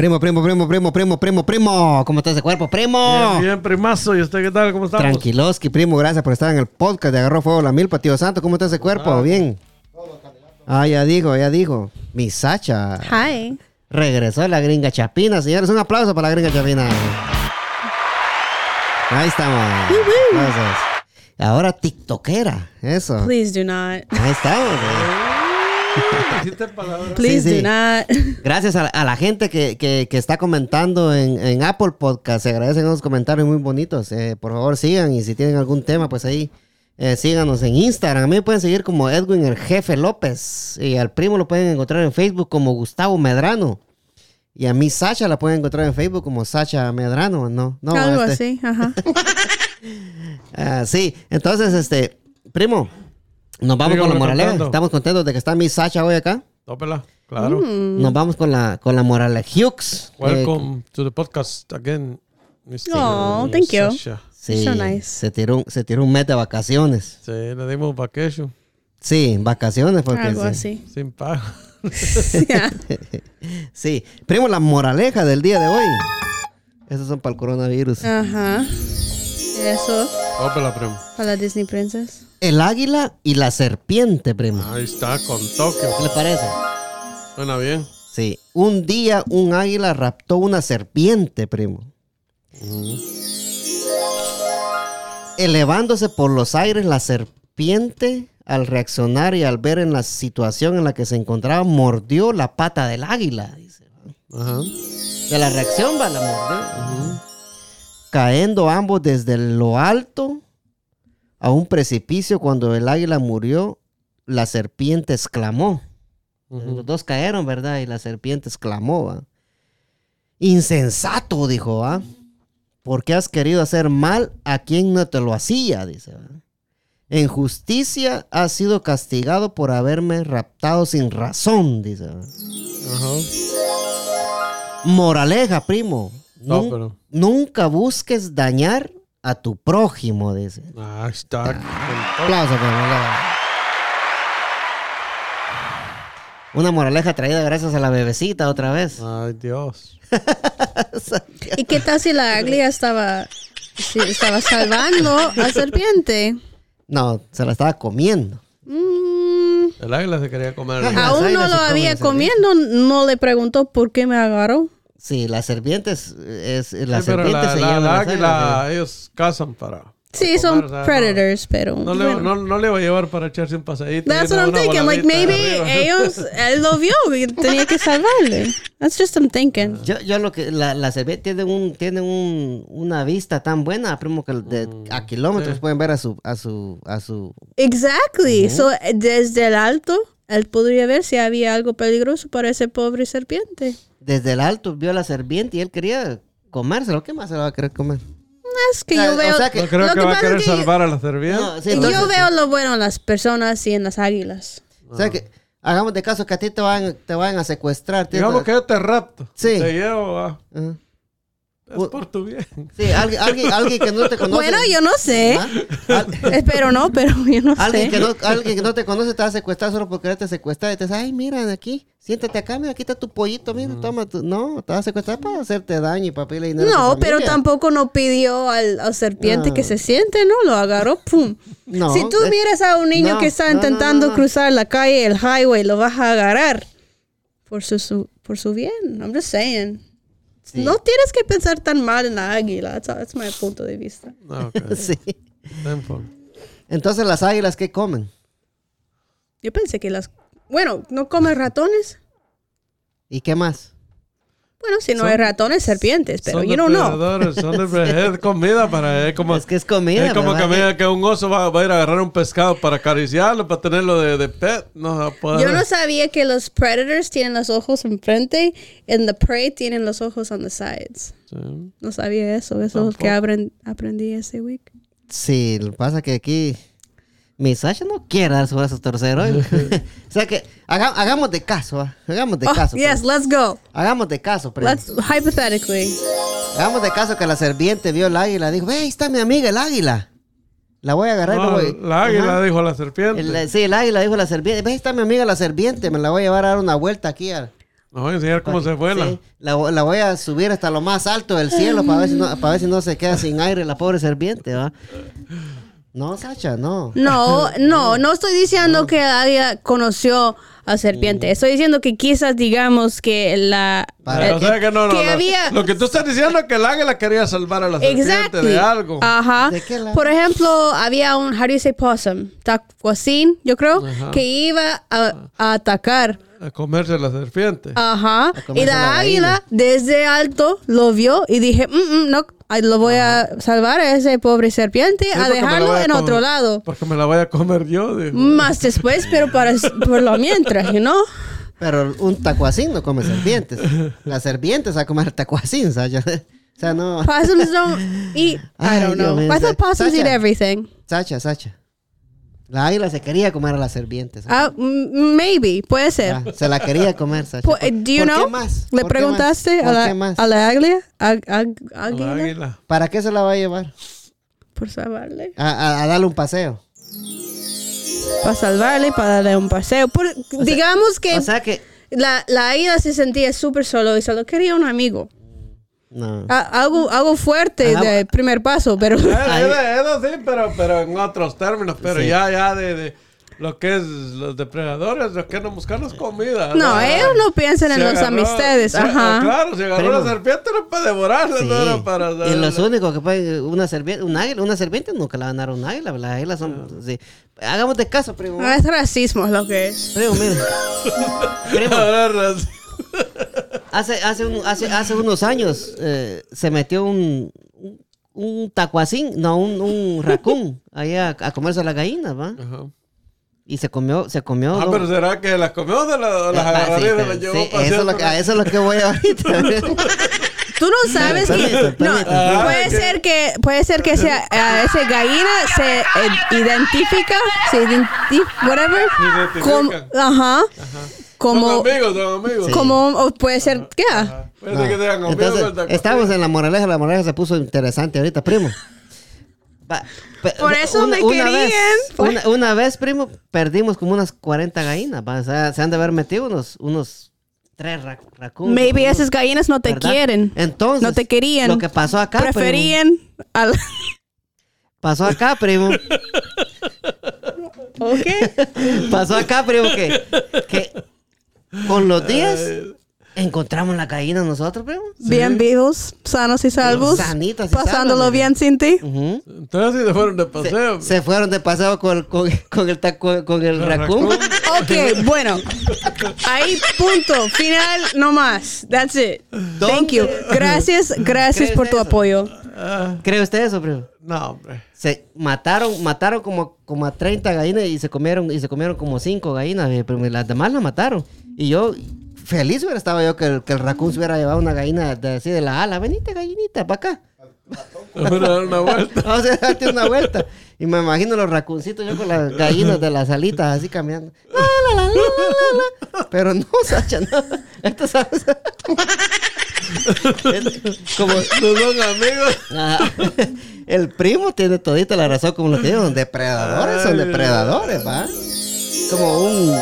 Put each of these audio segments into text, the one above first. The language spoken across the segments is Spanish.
Primo, primo, primo, primo, primo, primo, primo. ¿Cómo está ese cuerpo, primo? Bien, bien, primazo. ¿Y usted qué tal? ¿Cómo estamos? Tranquiloski, primo. Gracias por estar en el podcast de Agarró Fuego la Milpa, tío Santo. ¿Cómo está ese cuerpo? Bien. Ah, ya dijo, ya dijo. Mi Sacha. Hi. Regresó la gringa chapina, señores. Un aplauso para la gringa chapina. Ahí estamos. Gracias. Ahora tiktokera. Eso. Please do not. Ahí estamos. eh. Dijiste palabras. Please sí. do not. Gracias a, a la gente que, que- que está comentando en, en Apple Podcast. Se agradecen esos comentarios muy bonitos. Eh, por favor, sigan. Y si tienen algún tema, pues ahí eh, síganos en Instagram. A mí me pueden seguir como Edwin el Jefe López. Y al primo lo pueden encontrar en Facebook como Gustavo Medrano. Y a mí Sacha la pueden encontrar en Facebook como Sacha Medrano. No, no. Algo este- así, ajá. Ah, sí, entonces, este, primo, nos vamos con la moraleja. Estamos contentos de que está mi Sacha hoy acá. Tópela. Claro. Mm. Nos vamos con la, con la moraleja. Hughes. eh, Welcome to the podcast again, Mr. Oh, thank you. Sasha. Sí, So nice. se, tiró, un- se tiró un mes de vacaciones. Sí, le dimos vacation Sí, vacaciones porque Algo sí. así. sin pago. Yeah. Sí, primo, la moraleja del día de hoy. Esos son para el coronavirus. Ajá. Eso. Tópela, primo. Para la Disney Princess. El águila y la serpiente, primo. Ahí está, con Tokio. ¿Qué le parece? Suena bien. Sí, un día un águila raptó una serpiente, primo. Elevándose por los aires, la serpiente, al reaccionar y al ver en la situación en la que se encontraba, mordió la pata del águila. dice. Ajá. De la reacción va, la mordió. Cayendo ambos desde lo alto a un precipicio, cuando el águila murió, la serpiente exclamó. Los dos cayeron, ¿verdad? Y la serpiente exclamó, ¿va? Insensato, dijo, ¿va? ¿Por qué has querido hacer mal a quien no te lo hacía? Dice, ¿va? En justicia has sido castigado por haberme raptado sin razón, dice. Moraleja, primo. No, Nun- pero- Nunca busques dañar a tu prójimo, dice. Ahí está. con Tokio. Aplauso, por moraleja. Una moraleja traída gracias a la bebecita otra vez. Ay, Dios. ¿Y qué tal si la águila estaba, si estaba salvando a la serpiente? No, se la estaba comiendo. Mm, El águila se quería comer. Ajá. aún no lo había comiendo, no le preguntó por qué me agarró. Sí, las serpientes, es, la Sí, pero serpiente la, se la- lleva la las águila, águilas, ellos cazan para. Sí, para son comer, predators, pero... No, no, le, bueno. no, no le va a llevar para echarse un paseíto. That's what I'm thinking. Like maybe ellos, él lo vio y tenía que salvarle. That's just I'm thinking. Yo, yo lo que la, la serpiente tiene un tiene un, una vista tan buena, primo que de, a kilómetros sí. pueden ver a su a su a su Exactly. So desde el alto, él podría ver si había algo peligroso para ese pobre serpiente. desde el alto vio a la serpiente y él quería comérselo. ¿Qué más se lo va a querer comer? Es que O sea, yo veo. o sea que- No creo lo que, va a querer que yo- salvar a la serpiente. No, sí, yo entonces- veo lo bueno en las personas y en las águilas. O sea que hagamos de caso que a ti te van te van a secuestrar. te- Digamos que yo te rapto. Sí. Te llevo, va. Ajá. Es por tu bien. Sí, alguien, alguien, alguien que no te conoce. Bueno, yo no sé. ¿Ah? Espero no, pero yo no Alguien sé. que, no, alguien que no te conoce te va a secuestrar solo por quererte secuestrar. Y te dice, ay, mira, aquí, siéntate acá, mira, aquí está tu pollito, mira, toma tu... No, te va a secuestrar para hacerte daño y a tu No, pero tampoco no pidió al, al serpiente No. que se siente, ¿no? Lo agarró, pum. No, si tú eh, miras a un niño no, que está no, no, intentando no, no. cruzar la calle, el highway, lo vas a agarrar por su, su- por su bien. I'm just saying. Sí. No tienes que pensar tan mal en la águila. That's, that's my punto de vista. No, ok. Sí. Entonces, las águilas, ¿qué comen? Yo pensé que las... Bueno, ¿no come ratones? ¿Y qué más? Bueno, si no Son- hay ratones, serpientes, pero don't know. depredadores, Son depredadores. Es comida para es como, Es que es comida, Es como que, que un oso va, va a ir a agarrar un pescado para acariciarlo, para tenerlo de, de pet. No. Yo no sabía que los predators tienen los ojos enfrente y the prey tienen los ojos on the sides. Sí. No sabía eso. Eso es lo que apren- aprendí ese week. Sí, lo que pasa es que aquí mi Sasha no quiere dar su brazo tercero. ¿eh? o sea que haga- hagamos de caso, ¿va? hagamos de Oh, caso. yes, primo. let's go. Hagamos de caso, primo. Let's hypothetically. Hagamos de caso que la serpiente vio el águila. Dijo, ve, ahí está mi amiga el águila. La voy a agarrar y No, la voy- la águila Ajá. dijo la serpiente. El- sí, el águila dijo la serpiente. Ve, ahí está mi amiga la serpiente. Me la voy a llevar a dar una vuelta aquí. al- Nos voy a enseñar cómo se vuela. Sí, la, la voy a subir hasta lo más alto del cielo para ver si no, para ver si no se queda sin aire la pobre serpiente, ¿va? No, Sacha, no. No, no, no estoy diciendo que ella conoció a serpiente. Estoy diciendo que quizás digamos que la... Para- eh, o sea que no, no, que no. había- Lo que tú estás diciendo es que el águila quería salvar a la serpiente Exactly. de algo. Ajá. ¿De qué lado? Por ejemplo, había un, how do you say possum? Tacuacín, yo creo, Ajá. que iba a, a atacar. A comerse la serpiente. Ajá. Y la, la águila gallina. desde alto lo vio y dije, "Mm, mm, no, ay, lo voy a salvar a ese pobre serpiente, Sí, a dejarlo a en comer- otro lado. Porque me la voy a comer yo, dijo. Más después, pero para por lo mientras, you know? Pero un tacuacín no come serpientes. Las serpientes a comer tacuacín, Sacha. O sea, no. Possums don't eat. I don't know. I thought possums eat everything. Sacha, Sacha. La águila se quería comer a las serpientes. Ah, maybe, puede ser. Ah, se la quería comer, Sacha. Po- ¿Por, eh, do you por know? qué más? ¿Le ¿Por qué preguntaste más? a ¿Por la, qué más? a la águila? ¿A, a- A la águila? águila. ¿Para qué se la va a llevar? Por salvarle. A, a- a darle un paseo. Para salvarle, para darle un paseo. Por- digamos que O sea que. la, la águila se sentía súper solo y solo quería un amigo. No. A- algo, algo fuerte Ajá. de primer paso, pero... Ahí- Eso, eso sí, pero, pero en otros términos. Pero Sí. ya, ya de, de lo que es los depredadores, los que andan buscando es comida. No, Ah, ellos no piensan en se las agarró- amistades. se- Ajá. ah, Claro, si agarró Primo. la serpiente era para devorarla, Sí. no era para... y los únicos que pueden, una serpiente, un águila, una serpiente nunca la van a dar un águila, las águilas son, sí. Hagamos de caso, primo. Es racismo lo que es. Primo, mire. Primo, hace, hace, un- hace, hace unos años eh, se metió un, un, un tacuacín, no, un, un racún, ahí a, a comerse las gallinas, ¿va? Ajá. Y se comió, se comió. Ah, dos- pero será que las comió la- o las Ah, sí, agarraría y se las llevó sí, para eso, es lo que, a eso es lo que voy ahorita. Tú no sabes que Permíteme, no, puede Ah, ser que puede ser que sea a ese gallina se eh, identifica, se identifica, whatever, como, ajá, como Son amigos, son amigos. como o puede ser qué, Ajá. Puede ser que sean amigos. Entonces, estamos en la moraleja, la moraleja se puso interesante ahorita, primo. Por eso me querían, Vez, una, una vez, primo, perdimos como unas 40 gallinas. va, o sea, se han de haber metido unos, unos tres ra racunos. maybe unos- esas gallinas no te ¿verdad? quieren, Entonces, no te querían, Lo que pasó acá, primo, preferían al pasó acá, primo. ¿Ok? pasó acá, primo, que, que con los días encontramos la gallina nosotros, primo. Bien vivos, sanos y salvos, Sanitas y pasándolo bien sin ti. Ujú. Entonces sí se fueron de paseo. Se fueron de paseo con, con, con el taco, con el raccoon. raccoon. Ok, bueno. Ahí, punto. Final, no más. That's it. Thank you. Gracias, gracias ¿Crees por tu eso? apoyo. Ah, ¿Cree usted eso, primo? no, hombre. Se mataron, mataron como, como a 30 gallinas y se comieron, y se comieron como 5 gallinas, eh, pero las demás las mataron. Y yo, feliz hubiera estado yo que el, que el raccoon se hubiera llevado una gallina de, así de la ala. Venite, gallinita, para acá. Vamos a dar una vuelta. Vamos a darte una vuelta. Y me imagino los racuncitos yo con las gallinas de las alitas así caminando. La, la, la, la, la, la. Pero no, Sacha, no. Esto. Es como No son amigos. El primo tiene todita la razón como lo que digo, depredadores son depredadores, ¿va? Como un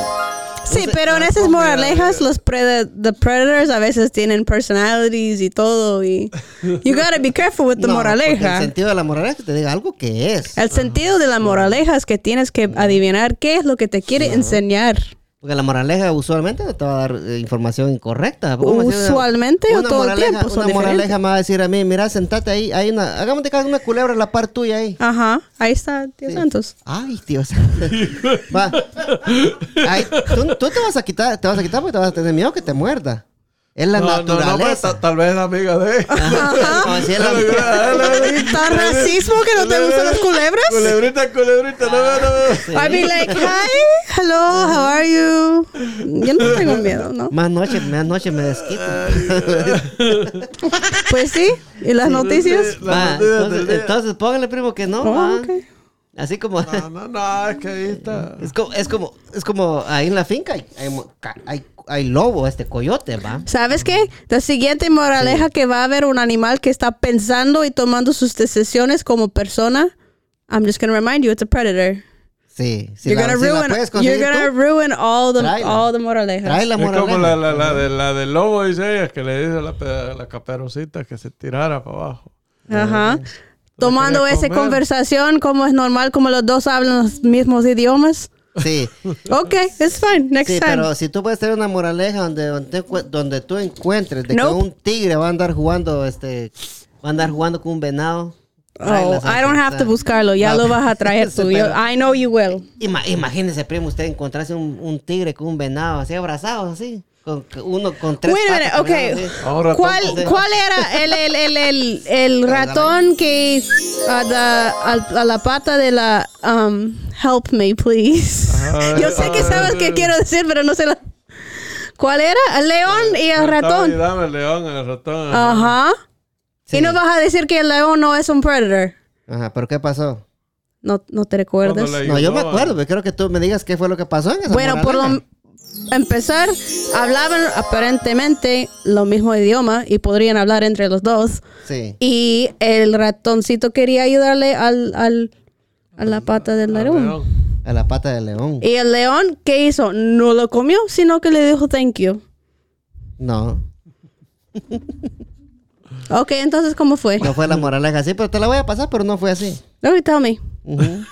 Sí, sé, pero en esas moralejas, los preda- the predators a veces tienen personalities y todo. Y you gotta be careful with the no, moraleja. El sentido de la moraleja es que te diga algo que es. El sentido de la moraleja es que tienes que adivinar qué es lo que te quiere enseñar. Porque la moraleja usualmente te va a dar eh, información incorrecta. Una- Usualmente o todo el tiempo son Una moraleja me va a decir a mí, mira, sentate ahí, hay una, hagamos de cada una culebra a la par tuya ahí. Ajá, ahí está, Dios santos. Ay, Dios. Va. Ay, tú, tú te vas a quitar, te vas a quitar porque te vas a tener miedo que te muerda. Es la No, no, no, pero naturaleza. ta- tal vez es amiga de. Como si es la- ¿Tan racismo que no te gustan las culebras? Culebrita, culebrita, no, no, no. I'd be like, hi, hello, how are you? Yo no tengo miedo, ¿no? Más noche, más noche me desquito. Pues sí, ¿y las noticias? Va, entonces, entonces póngale, primo, que no. Oh, va. Así como, No, no, no, es que ahí está. es como, es como, es como ahí en la finca hay, hay, hay, hay lobo, este coyote, va. ¿Sabes qué? La siguiente moraleja que va a haber un animal que está pensando y tomando sus decisiones como persona. I'm just gonna remind you, it's a predator. Sí, si you're la, gonna si la ruin. puedes You're gonna tú, ruin all the Tráela. all the moralejas. trae la Es como moraleja. la, la, la, de, la del lobo, dice ella, que le dice a la, la caperucita que se tirara para abajo. Ajá. Tomando esa comer. conversación como es normal, como los dos hablan los mismos idiomas. Sí, Ok, it's fine. Next sí, time. pero si tú puedes tener una moraleja donde, donde, donde tú encuentres de Nope. que un tigre va a andar jugando, este, va a andar jugando con un venado. Oh, I don't have to ¿sabes? buscarlo. Ya No. lo vas a traer tú. Yo- I know you will. Ima- imagínese, primo, usted encontrarse un, un tigre con un venado así abrazados, así. Con, uno con tres Wait a minute, patas okay. Ahora ¿Cuál, Sí. ¿Cuál era el, el, el, el, el ratón que a la, a, a la pata de la um, help me please? Ay, Yo sé que ay. sabes qué quiero decir, pero no sé la ¿Cuál era? El león y el ratón. Dame el león, el ratón. Ajá. Sí. Y no vas a decir que el león no es un predator. Ajá, pero ¿qué pasó? No, no te recuerdas. No, yo me acuerdo, pero quiero que tú me digas qué fue lo que pasó en esa Bueno, por lo. Empezar, hablaban aparentemente lo mismo idioma y podrían hablar entre los dos. Sí. Y el ratoncito quería ayudarle al, al, a la pata del león. A la pata del león. Y el león, ¿qué hizo? No lo comió, sino que le dijo thank you. No, Ok, entonces, ¿cómo fue? no fue la moraleja así, pero te la voy a pasar, pero no fue así. Okay, tell me. Ujú.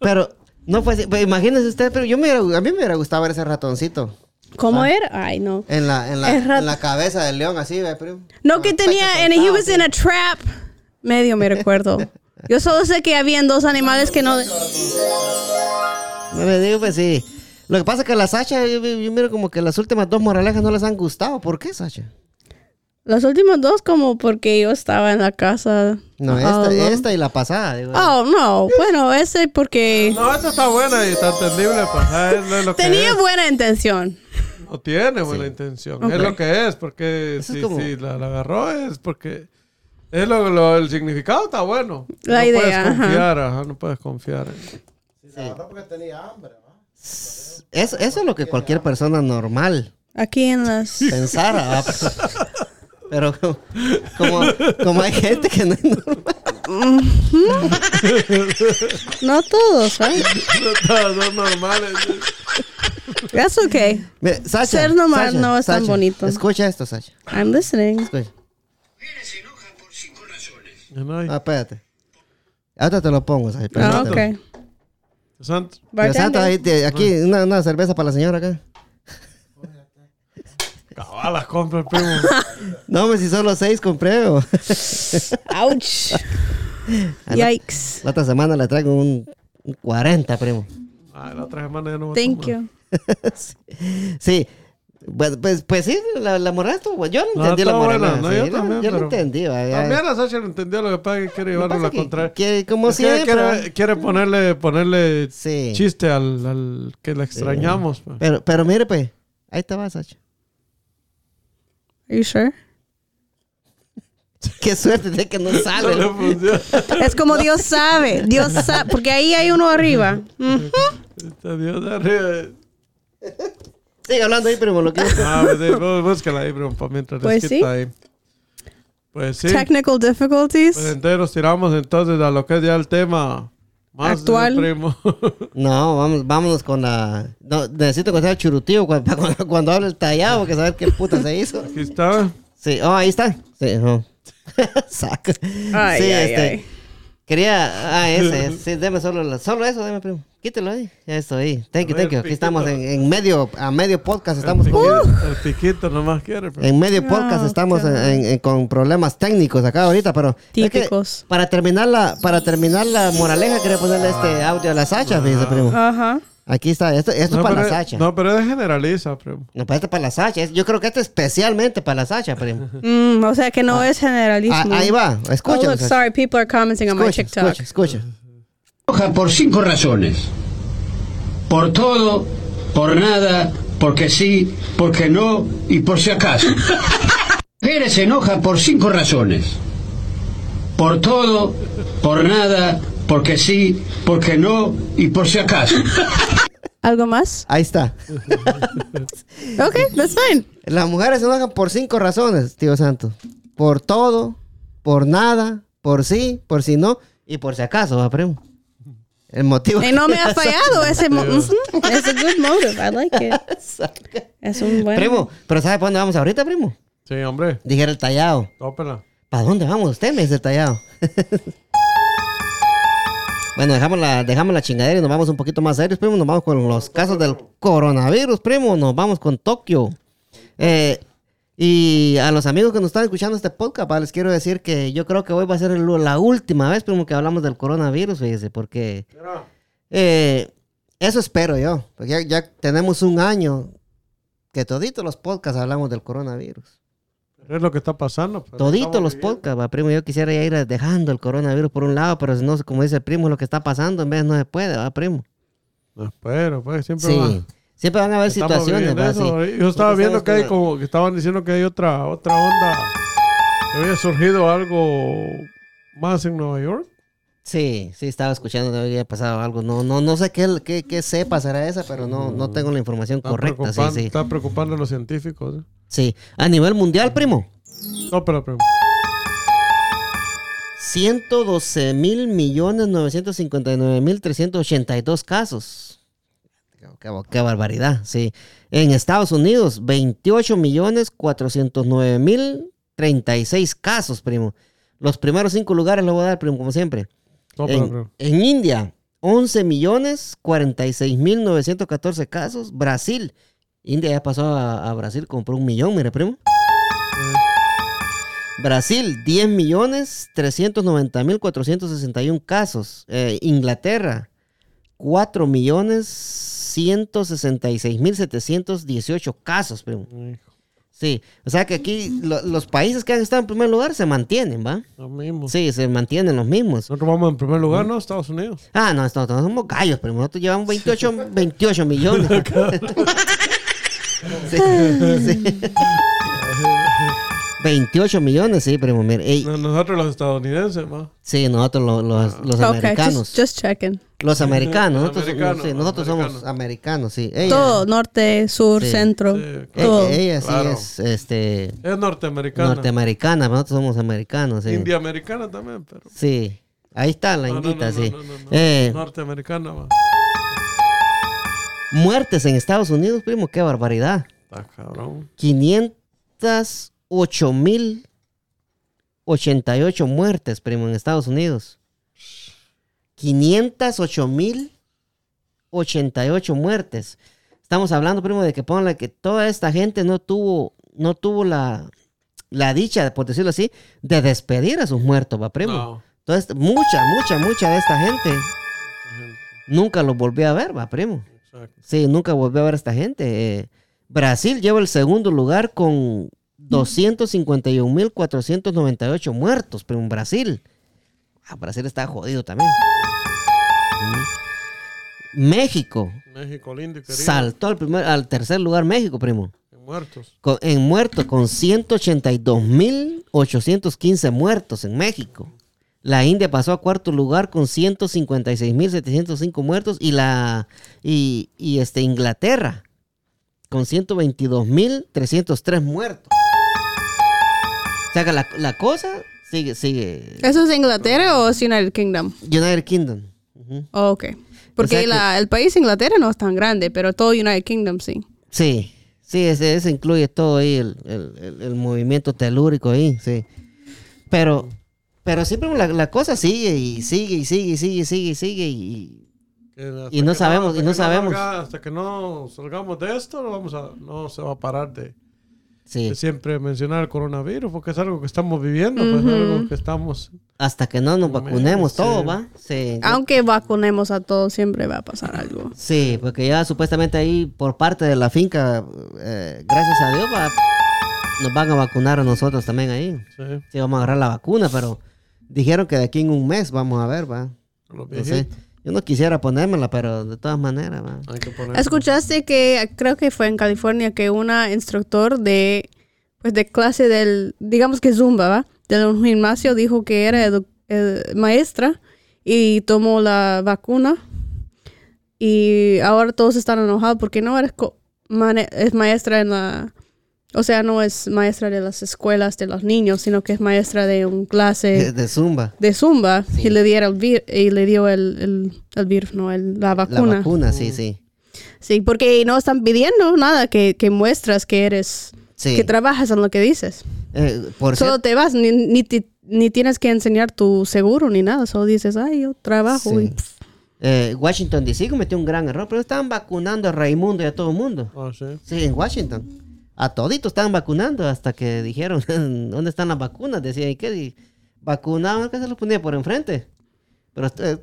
Pero no fue así. Pero imagínese usted, pero yo me hubiera- a mí me hubiera gustado ver ese ratoncito ¿Cómo era? Ay, no. en la, en la, El rat- en la cabeza del león, así, ve, primo. No, que tenía, and he was in a trap. Medio me recuerdo. Yo solo sé que habían dos animales que no... No me digo, pues sí. Lo que pasa es que la Sacha, yo, yo miro como que las últimas dos moralejas no les han gustado. ¿Por qué, Sacha? Los últimos dos como porque yo estaba en la casa. No, Ah, esta, no. esta y la pasada. Digo. Oh, no. Bueno, ese porque No, esta está buena y está entendible. Pues, ah, es lo- que tenía es. buena intención. No tiene buena intención. Ok. Es lo que es, porque Eso es si, como- si la, la agarró es porque... Es lo, lo- el significado está bueno. La no idea, puedes ajá. confiar, ajá, no puedes confiar. Eso, eso es lo que cualquier persona normal Aquí en las... pensara. Pero como, como, como hay gente que no es normal. No todos, ¿eh? Todos son normales. That's okay. Mira, Ser normal no es tan bonito. Escucha esto, Sacha. I'm listening. Escucha. No hay- Ah, espérate. Ahorita te lo pongo, Sacha. Ah, ok. Santo. Dios santo, Bartender. ahí te- aquí una, una cerveza para la señora acá. Cabalas compra el primo. No, hombre, si solo seis compré. Ouch. Yikes. La otra semana le traigo un, un 40, primo. Ay, la otra semana ya no a Thank you. Sí. Pues, pues, pues sí, la, la estuvo buena. Yo no No, entendí la buena. No, sí, yo la- también, yo lo entendí. También la Sacha no entendió lo que pasa es que quiere Lo llevarlo a la que- contraria. que como Es siempre. quiere, quiere ponerle, ponerle Sí. chiste al, al que le extrañamos. pues. Pero, pero mire, pues, ahí te vas, Sacha. Are you sure? Qué suerte de que no No le sale. funciona. Es como Dios sabe. Dios sabe. Porque ahí hay uno arriba. Está Dios arriba. Sigue hablando ahí, primo. Lo que Ah, pues bú- búscala ahí, bro, pa' mientras Pues sí. ahí. Pues sí. Technical difficulties. Pues entonces nos tiramos entonces a lo que es ya el tema más Actual. del primo. No, vamos, vámonos con la. No, necesito que sea el churutío cuando, cuando, cuando hable el tallado, que saber qué puta se hizo. Aquí está. Sí, oh, ahí está. Sí, no. Saca. Ay, sí, ay, este. ay. Quería. Ah, ese. Sí, deme solo, la- solo eso, deme, primo. Quítelo ahí. Ya estoy. Thank you, thank you. Aquí estamos en, en medio, a medio podcast. Estamos el, con. el piquito nomás quiere. pero- En medio podcast Oh, estamos en- God. en- en- con problemas técnicos acá ahorita, pero es que Típicos. para terminar la para terminar la moraleja quería ponerle este audio a la Sacha, fíjese, primo. Ajá. Aquí está, esto, esto No, es para pero, la Sacha. No. no, pero es generaliza, primo. pero este es para la Sacha. Yo creo que este es especialmente para la Sacha, primo. Mm, o sea que no es generalismo. Ah, ahí va, Oh, escucha. look, sorry, people are commenting on my escucha, TikTok. escucha, escucha. enoja por cinco razones. Por todo, por nada, porque sí, porque no y por si acaso. Mujeres se enoja por cinco razones. Por todo, por nada, porque sí, porque no y por si acaso. ¿Algo más? Ahí está. Ok, that's fine. Las mujeres se enojan por cinco razones, tío Santo. Por todo, por nada, por sí, por si no y por si acaso, va, primo. El motivo. Y no me ha fallado ese. Es a good motive. I like it. Es un buen. Primo, pero ¿sabe para dónde vamos ahorita, primo? Sí, hombre. Dijera el tallado. Tópela. ¿Para dónde vamos? Usted me dice el tallado. bueno, dejamos la, dejamos la chingadera y nos vamos un poquito más serios, primo. Nos vamos con los casos del coronavirus, primo. Nos vamos con Tokio. Eh, y a los amigos que nos están escuchando este podcast, les quiero decir que yo creo que hoy va a ser la última vez, primo, que hablamos del coronavirus, fíjese, porque eh, eso espero yo. Porque ya, ya tenemos un año que toditos los podcasts hablamos del coronavirus. Es lo que está pasando. estamos los podcasts, va, primo. Yo quisiera ya ir dejando el coronavirus por un lado, pero no, como dice el primo, lo que está pasando en vez no se puede, va, primo. No, pero pues siempre Sí. va. Siempre van a haber Estamos situaciones, sí. Yo estaba viendo que hay como que estaban diciendo que hay otra otra onda. Que había surgido algo más en Nueva York. Sí, sí, estaba escuchando que había pasado algo. No, no, no sé qué, qué, qué cepa será esa, pero no, no tengo la información Está, correcta. Sí, sí. está preocupando a los científicos. ¿eh? Sí. A nivel mundial, primo. No, pero, pero 112 mil millones 959 mil 382 casos. Qué, qué barbaridad, sí. En Estados Unidos, 28 millones 409 mil 36 casos, primo. Los primeros cinco lugares lo voy a dar, primo, como siempre. No, En, pero- en India, 11 millones 46 mil 914 casos. Brasil, India ya pasó a, a Brasil, compró un millón, mire, primo. Brasil, 10 millones 390 mil 461 casos. Eh, Inglaterra, 4 millones 166 mil 718 casos, primo. Hijo, Sí, o sea que aquí lo- los países que han estado en primer lugar se mantienen, ¿va? lo mismo. Sí, se mantienen los mismos. Nosotros vamos en primer lugar, ¿no? Estados Unidos. Ah, no, nosotros somos gallos, pero nosotros llevamos 28, 28 millones. sí, sí. 28 millones, sí, primo. Mira. Nosotros los estadounidenses, ma. Sí, nosotros los, los, los okay, americanos. Just, checking. Los americanos. Nosotros, somos americanos, sí. Todo, norte, sur, centro. Todo. Ella, sí claro. es, este... Es norteamericana. Norteamericana, nosotros somos americanos, sí. Indiamericana también, pero... Sí. Ahí está la indita, sí. Eh, norteamericana, ma. Muertes en Estados Unidos, primo, qué barbaridad. Está cabrón. 500... 8.088 muertes, primo, en Estados Unidos. 508.088 muertes. Estamos hablando, primo, de que ponla que toda esta gente no tuvo, no tuvo la, la dicha, por decirlo así, de despedir a sus muertos, va, primo. Entonces, mucha, mucha, mucha de esta gente nunca los volvió a ver, va, primo. Sí, nunca volvió a ver a esta gente. Eh, Brasil lleva el segundo lugar con 251.498 muertos, pero en Brasil. Ah, Brasil está jodido también. México México lindo y querido. saltó al, primer, al tercer lugar México, primo. Muertos. Con- en muertos con 182.815 muertos en México. La India pasó a cuarto lugar con 156.705 muertos y la y, y, este Inglaterra con 122.303 muertos. Que la, la cosa sigue sigue ¿Eso es Inglaterra o es United Kingdom? United Kingdom. Ujú. Oh, ok. Porque O sea que- la- el país Inglaterra no es tan grande, pero todo United Kingdom sí. Sí, sí, ese, ese incluye todo ahí, el, el- el- el movimiento telúrico ahí, sí. Pero, pero siempre la, la cosa sigue y sigue y sigue y sigue y sigue y sigue y... Que Y no que sabemos, hasta y no que sabemos. salga- hasta que no salgamos de esto, no, vamos a, no se va a parar de, Sí, siempre mencionar el coronavirus, porque es algo que estamos viviendo, pues es algo que estamos... hasta que no nos vacunemos Sí. todo, ¿va? Sí, Aunque vacunemos a todos, siempre va a pasar algo. sí, porque ya supuestamente ahí por parte de la finca, eh, gracias a Dios, va, nos van a vacunar a nosotros también ahí. Sí, Sí, vamos a agarrar la vacuna, pero dijeron que de aquí en un mes vamos a ver, ¿va? los viejitos. Yo no quisiera ponérmela, pero de todas maneras. Hay que. ¿Escuchaste que creo que fue en California que una instructor de pues de clase del digamos que Zumba, ¿va? De un gimnasio dijo que era edu- eh, maestra y tomó la vacuna y ahora todos están enojados porque no eres es maestra en la O sea, no es maestra de las escuelas de los niños, sino que es maestra de un clase de Zumba. de Zumba Sí. y le diera el vir- y le dio el, el, el virus, no, el- la vacuna. La vacuna, sí, sí. Sí, porque no están pidiendo nada que, que muestras que eres, Sí. que trabajas en lo que dices. Eh, por Solo cierto, te vas, ni, ni, ti- ni tienes que enseñar tu seguro ni nada, solo dices, ay, yo trabajo. Sí. y eh, Washington DC cometió un gran error, pero estaban vacunando a Raimundo y a todo el mundo. Ah, sí. Sí, en Washington. A toditos estaban vacunando hasta que dijeron, ¿dónde están las vacunas? Decían, ¿y qué? Y vacunaban, que se los ponía por enfrente. Pero eh,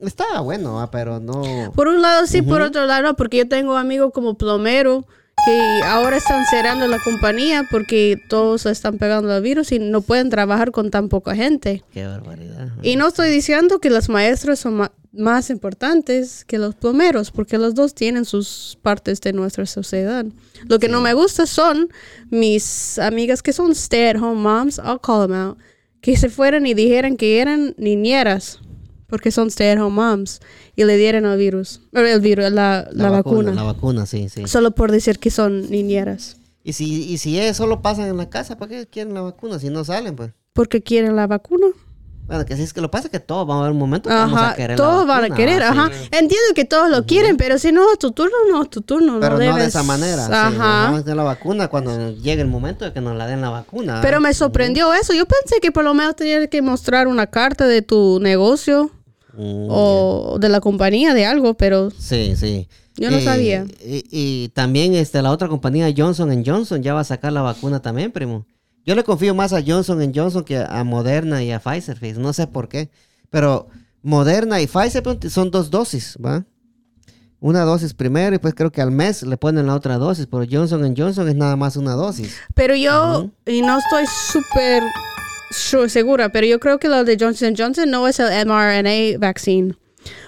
estaba bueno, ah, pero no... Por un lado sí, por otro lado no, porque yo tengo amigos como plomero que ahora están cerrando la compañía porque todos están pegando el virus y no pueden trabajar con tan poca gente. Qué barbaridad. Y no estoy diciendo que los maestros son ma- más importantes que los plomeros, porque los dos tienen sus partes de nuestra sociedad. Lo que no me gusta son mis amigas que son stay-at-home moms, I'll call them out, que se fueran y dijeran que eran niñeras, porque son stay-at-home moms, y le dieran el virus, el virus, la, la vacuna, La vacuna, sí, sí. solo por decir que son niñeras, Y si, y si solo pasan en la casa, ¿para qué quieren la vacuna? Si no salen, pues. porque quieren la vacuna. Bueno, que sí es que lo pasa que todos van a haber un momento que vamos a Ajá, querer todos van a querer, ajá. sí. Entiendo que todos lo quieren, pero si no es tu turno, no es tu turno. Pero no, no, de debes- esa manera. sí. Ajá. Vamos a tener la vacuna cuando llegue el momento de que nos la den la vacuna. pero ¿ah? me sorprendió eso. Yo pensé que por lo menos tenías que mostrar una carta de tu negocio Mm, o de la compañía, de algo, pero Sí, sí. Yo no sabía. Y, y también este, la otra compañía Johnson Johnson ya va a sacar la vacuna también, primo. Yo le confío más a Johnson Johnson que a Moderna y a Pfizer, no sé por qué. Pero Moderna y Pfizer pues, son dos dosis, ¿va? Una dosis primero y pues creo que al mes le ponen la otra dosis, pero Johnson Johnson es nada más una dosis. Pero yo, y no estoy súper sure- segura, pero yo creo que lo de Johnson Johnson no es el mRNA vaccine.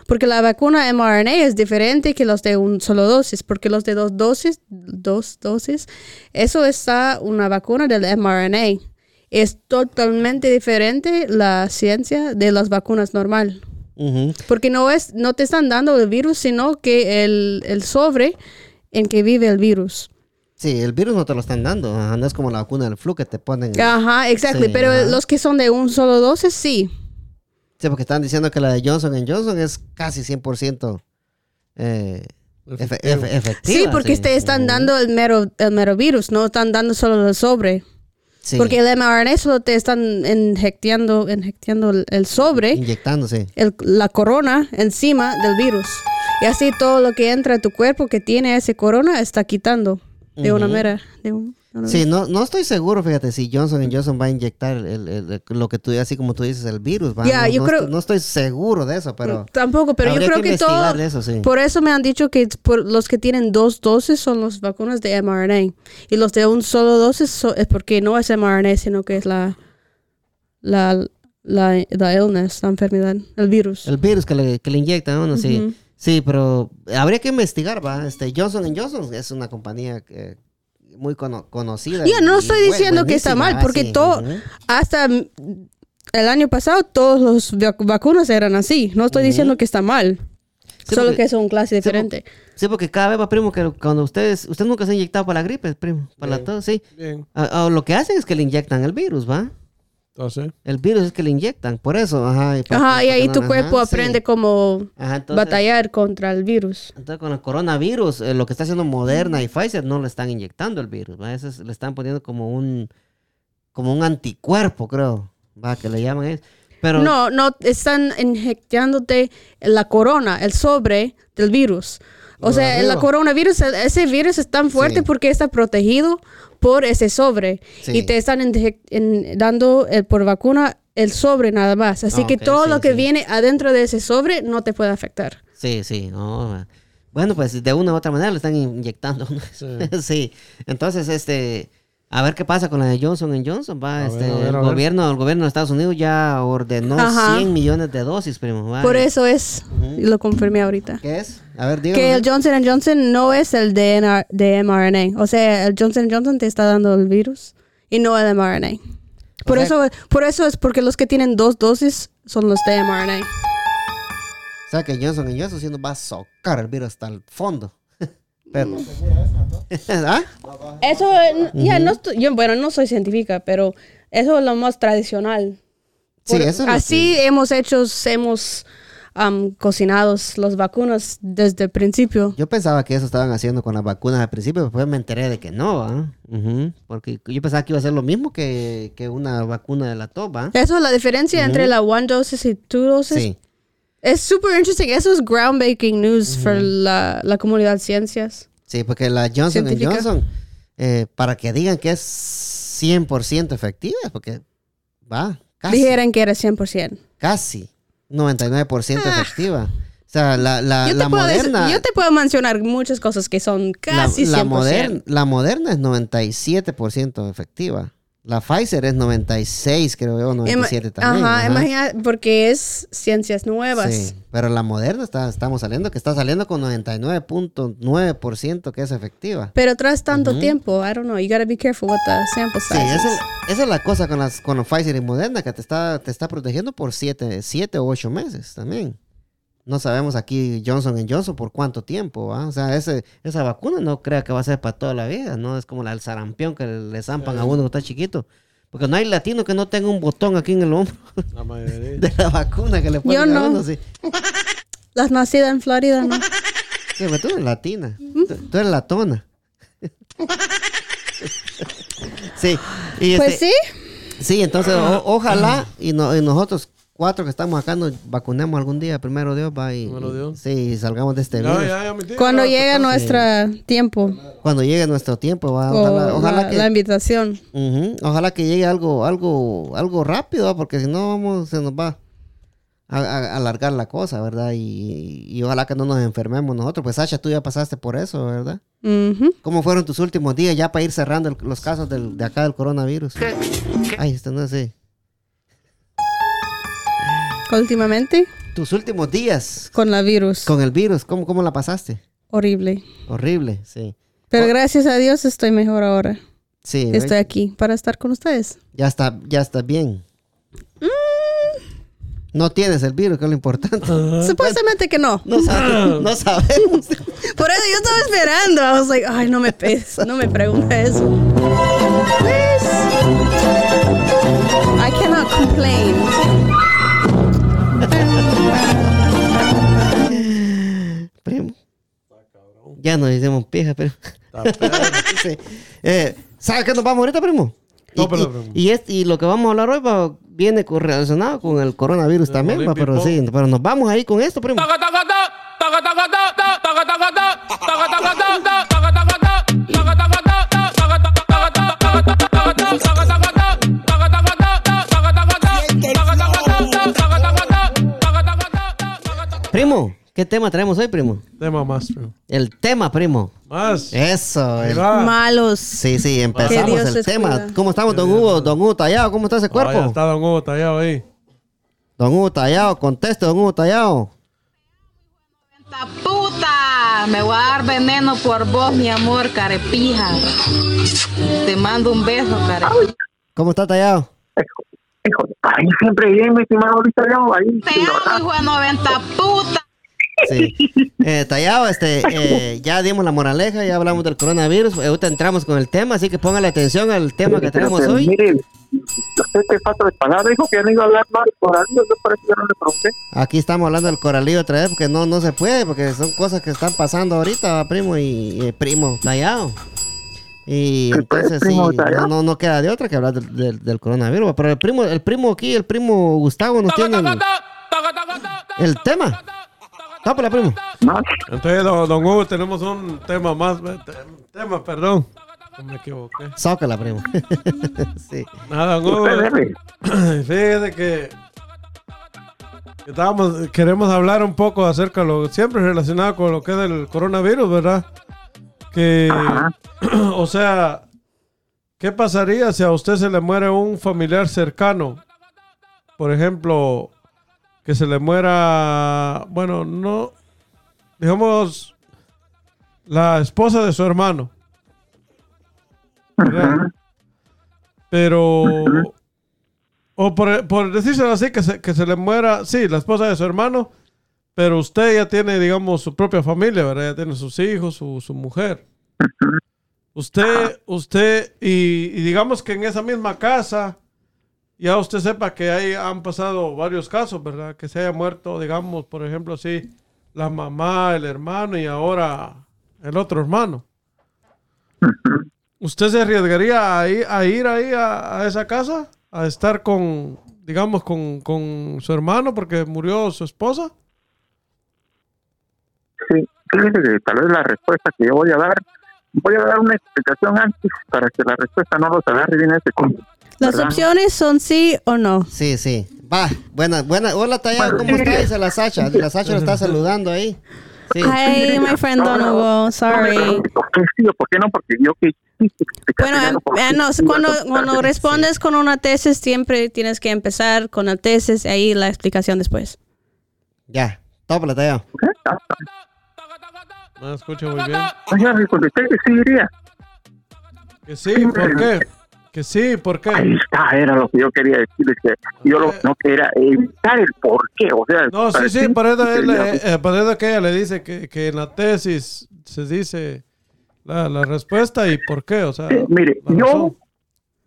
Porque la vacuna mRNA es diferente que los de un solo dosis, porque los de dos dosis, dos dosis, eso está una vacuna del mRNA. Es totalmente diferente la ciencia de las vacunas normal. Porque no es, no te están dando el virus, sino que el, el sobre en que vive el virus. Sí, el virus no te lo están dando, ajá, no es como la vacuna del flu que te ponen. Ajá, exacto. Sí, pero ajá. los que son de un solo dosis, sí. Sí, porque están diciendo que la de Johnson Johnson es casi 100% eh, efe- Efectivo. efe- efectiva. Sí, porque sí. te están dando el mero, el mero virus, no están dando solo el sobre. Sí, Porque el mRNA solo te están inyectando, inyectando el, sobre, inyectándose. el- la corona encima del virus. Y así todo lo que entra a tu cuerpo que tiene ese corona está quitando de una mera. de un- Sí, no, no estoy seguro, fíjate, si Johnson Johnson va a inyectar el- lo que tú, así como tú dices, el virus. ¿va? Ya, no, yo no creo- estoy, no estoy seguro de eso, pero Tampoco, pero yo creo que que, todo. eso, sí. Por eso me han dicho que por los que tienen dos dosis son las vacunas de mRNA. Y los de un solo dosis es porque no es mRNA, sino que es la, la, la, la illness, la enfermedad, el virus. el virus que le, que le inyectan, a uno, sí. Ujú. Sí, pero habría que investigar, ¿va? Este, Johnson Johnson es una compañía que- muy cono- conocida. Ya, no estoy diciendo que está mal, porque todo, hasta el año pasado todos los vac- vacunas eran así. No estoy diciendo que está mal. Sí, solo porque- que son clase diferente. Sí, porque cada vez va, primo, que cuando ustedes, usted nunca se ha inyectado para la gripe, primo, para la Bien. tos, sí. Bien. Ah, ah, lo que hacen es que le inyectan el virus, ¿va? Entonces, El virus es que le inyectan, por eso, ajá. y para- Ajá, y para ahí tu ajá, cuerpo sí. aprende cómo Ajá, entonces, batallar contra el virus. entonces con el coronavirus, eh, lo que está haciendo Moderna y Pfizer no le están inyectando el virus, ¿va? Ese es- le están poniendo como un, como un anticuerpo, creo, ¿va? Que le llaman eso. Pero, No, no, están inyectándote la corona, el sobre del virus. O Lo sea, el coronavirus, el- ese virus es tan fuerte Sí. porque está protegido por ese sobre. Sí. Y te están en- dando el- por vacuna el sobre nada más. Así Ah, que todo sí, lo que sí. viene adentro de ese sobre no te puede afectar. Sí, sí, no. Bueno, pues de una u otra manera le están inyectando. sí. Entonces, este, a ver qué pasa con la de Johnson Johnson, va. A ver, este, a ver, el gobierno, el gobierno de Estados Unidos ya ordenó Ajá. 100 millones de dosis, primo. va. Por eso es, y lo confirmé ahorita. ¿Qué es? A ver, Que dígame. el Johnson Johnson no es el de, de mRNA. O sea, el Johnson Johnson te está dando el virus y no el mRNA. Por, sea- eso, por eso es porque los que tienen dos dosis son los de mRNA. O sea que Johnson Johnson sí nos va a socar el virus hasta el fondo. Pero, ¿Ah? Eso, eh, ya no estoy- yo, bueno, no soy científica, pero eso es lo más tradicional. Sí, Por- eso es así hemos hecho, hemos am, cocinado las vacunas desde el principio. Yo pensaba que eso estaban haciendo con las vacunas al principio, después me enteré de que no, ¿ah? Ujú, Porque yo pensaba que iba a ser lo mismo que, que una vacuna de la topa. Eso es la diferencia entre la one dosis y two dosis. Sí. Es súper interesting. Eso es groundbreaking news para la, la comunidad de ciencias. Sí, porque la Johnson Científica. Johnson, eh, para que digan que es 100% efectiva, porque va, casi, Dijeron que era 100%. casi 99% efectiva. O sea, la, la, Ah. yo, la decir- moderna... yo te puedo mencionar muchas cosas que son la, casi la 100%. moderna, la moderna es 97% efectiva. La Pfizer es 96, creo yo, Ima- 97 también. Ajá, ajá. imagina, porque es ciencias nuevas. Sí, pero la moderna está, estamos saliendo, que está saliendo con 99.9% que es efectiva. Pero tras tanto tiempo, I don't know, you gotta be careful with the sample Sí, sizes. esa es, esa es la cosa con las con los Pfizer y Moderna, que te está, te está protegiendo por 7 siete, o 8 meses también. No sabemos aquí Johnson Johnson por cuánto tiempo, ¿va? O sea, ese, esa vacuna no crea que va a ser para toda la vida, ¿no? Es como la del sarampión que le, le zampan a uno cuando está chiquito. Porque no hay latino que no tenga un botón aquí en el hombro La mayoría. de la vacuna que le ponen Yo a no. uno, sí. Las nacidas en Florida, ¿no? Sí, pero tú eres latina. Tú, tú eres latona. sí. Y Pues este- sí. Sí, entonces o- ojalá y, no- y nosotros cuatro que estamos acá nos vacunemos algún día, primero Dios, va y, Primero Dios. sí, y salgamos de este virus. ya, ya, Cuando total. nuestro tiempo Cuando llegue nuestro tiempo, va, ojalá, ojalá la, que la invitación. Ojalá que llegue algo algo algo rápido, ¿va? porque si no vamos se nos va a, a- a alargar la cosa, ¿verdad? Y, y ojalá que no nos enfermemos nosotros. Pues Sasha, tú ya pasaste por eso, ¿verdad? ¿Cómo fueron tus últimos días ya para ir cerrando el- los casos del- de acá del coronavirus? Ay, esto no sé. Últimamente, Tus últimos días con la virus. con el virus, ¿cómo, cómo la pasaste? Horrible. Horrible, sí. Pero Oh. gracias a Dios estoy mejor ahora. Sí. Estoy aquí para estar con ustedes. ya está, ya está bien. No tienes el virus, que es lo importante. Supuestamente que no. No, sabe- no sabemos. Por eso yo estaba esperando. I was like, ay, no me pes, no me pregunte eso. Pues, I cannot complain. Primo. Ya nos hicimos pija, pero. Sí. Eh, ¿Sabes qué nos vamos ahorita, primo? Y, No, pero, y- primo. y lo que vamos a hablar hoy va- viene con- relacionado con el coronavirus también, va, pero sí, pero nos vamos ahí con esto, primo. Primo, ¿qué tema traemos hoy, primo? Tema más, primo. El tema, primo. Más. Eso. El-. Malos. Sí, sí, empezamos el tema. cuida. ¿Cómo estamos, don Hugo? Don Hugo Tallado, ¿cómo está ese Ah, ya cuerpo? está Don Hugo tallado ahí. Don Hugo Tallado, conteste, don Hugo Tallado. ¡La puta! Me voy a dar veneno por vos, mi amor, carepija. Te mando un beso, carepija. ¿Cómo está Tallado? Hijo, ahí siempre bien, mi estimado ahorita yo, ahí. Te amo, hijo de 90 puta. Sí. Eh, Tallado, este, eh, ya dimos la moraleja, ya hablamos del coronavirus. eh, Ahorita entramos con el tema, así que póngale atención al tema que tenemos Pero, hoy. Mire, usted que falta de palabra, dijo que han ido a hablar mal por ahí, yo parece que no le pregunté. Aquí estamos hablando del coralillo otra vez, porque no, no se puede, porque son cosas que están pasando ahorita, primo y eh, primo Tallado. Y Sí, pues, entonces sí, primo no, no, no queda de otra que hablar del, del- del coronavirus. Pero el primo, el primo aquí, el primo Gustavo nos tiene el, el tema. Tópala, primo. Más, Entonces, don, don Hugo, tenemos un tema más. te- Tema, perdón. No me equivoqué. Zócala, primo. sí. Nada, don Hugo. Fíjese que que estábamos, queremos hablar un poco acerca de lo siempre relacionado con lo que es el coronavirus, ¿verdad? Que, Ajá. o sea, ¿qué pasaría si a usted se le muere un familiar cercano? Por ejemplo, que se le muera, bueno, no, digamos, la esposa de su hermano. Pero. O por, por decírselo así, que se, que se le muera. Sí, la esposa de su hermano. pero usted ya tiene, digamos, su propia familia, ¿verdad? Ya tiene sus hijos, su, su mujer. Usted, usted, y, y digamos que en esa misma casa, ya usted sepa que ahí han pasado varios casos, ¿verdad? Que se haya muerto, digamos, por ejemplo, así, la mamá, el hermano y ahora el otro hermano. ¿Usted se arriesgaría a ir, a ir ahí a, a esa casa? ¿A estar con, digamos, con, con su hermano porque murió su esposa? Sí, fíjese que tal vez la respuesta que yo voy a dar, voy a dar una explicación antes para que la respuesta no los agarre bien ese con. Las ¿verdad? opciones son sí o no. Sí, sí. Va, buena, buena. Hola, Taya, ¿cómo sí. está? Dice la Sacha. La Sacha lo está saludando ahí. Sí. Hi, my friend Don Hugo. Sorry. ¿Por qué sí o por qué no? Porque yo que Bueno, em- eh, no, cuando, cuando respondes con una tesis, siempre tienes que empezar con la tesis y ahí la explicación después. Ya, tópala, Taya. No escucho muy bien. Me contesté que sí diría. Que sí, ¿por qué? Que sí, ¿por Ahí qué? está, era lo que yo quería decirles, que yo lo no quería evitar el por qué, o sea... No, sí, sí, por eso, él, eh, por eso que ella le dice que, que en la tesis se dice la, la respuesta y por qué, o sea. Eh, mire, yo,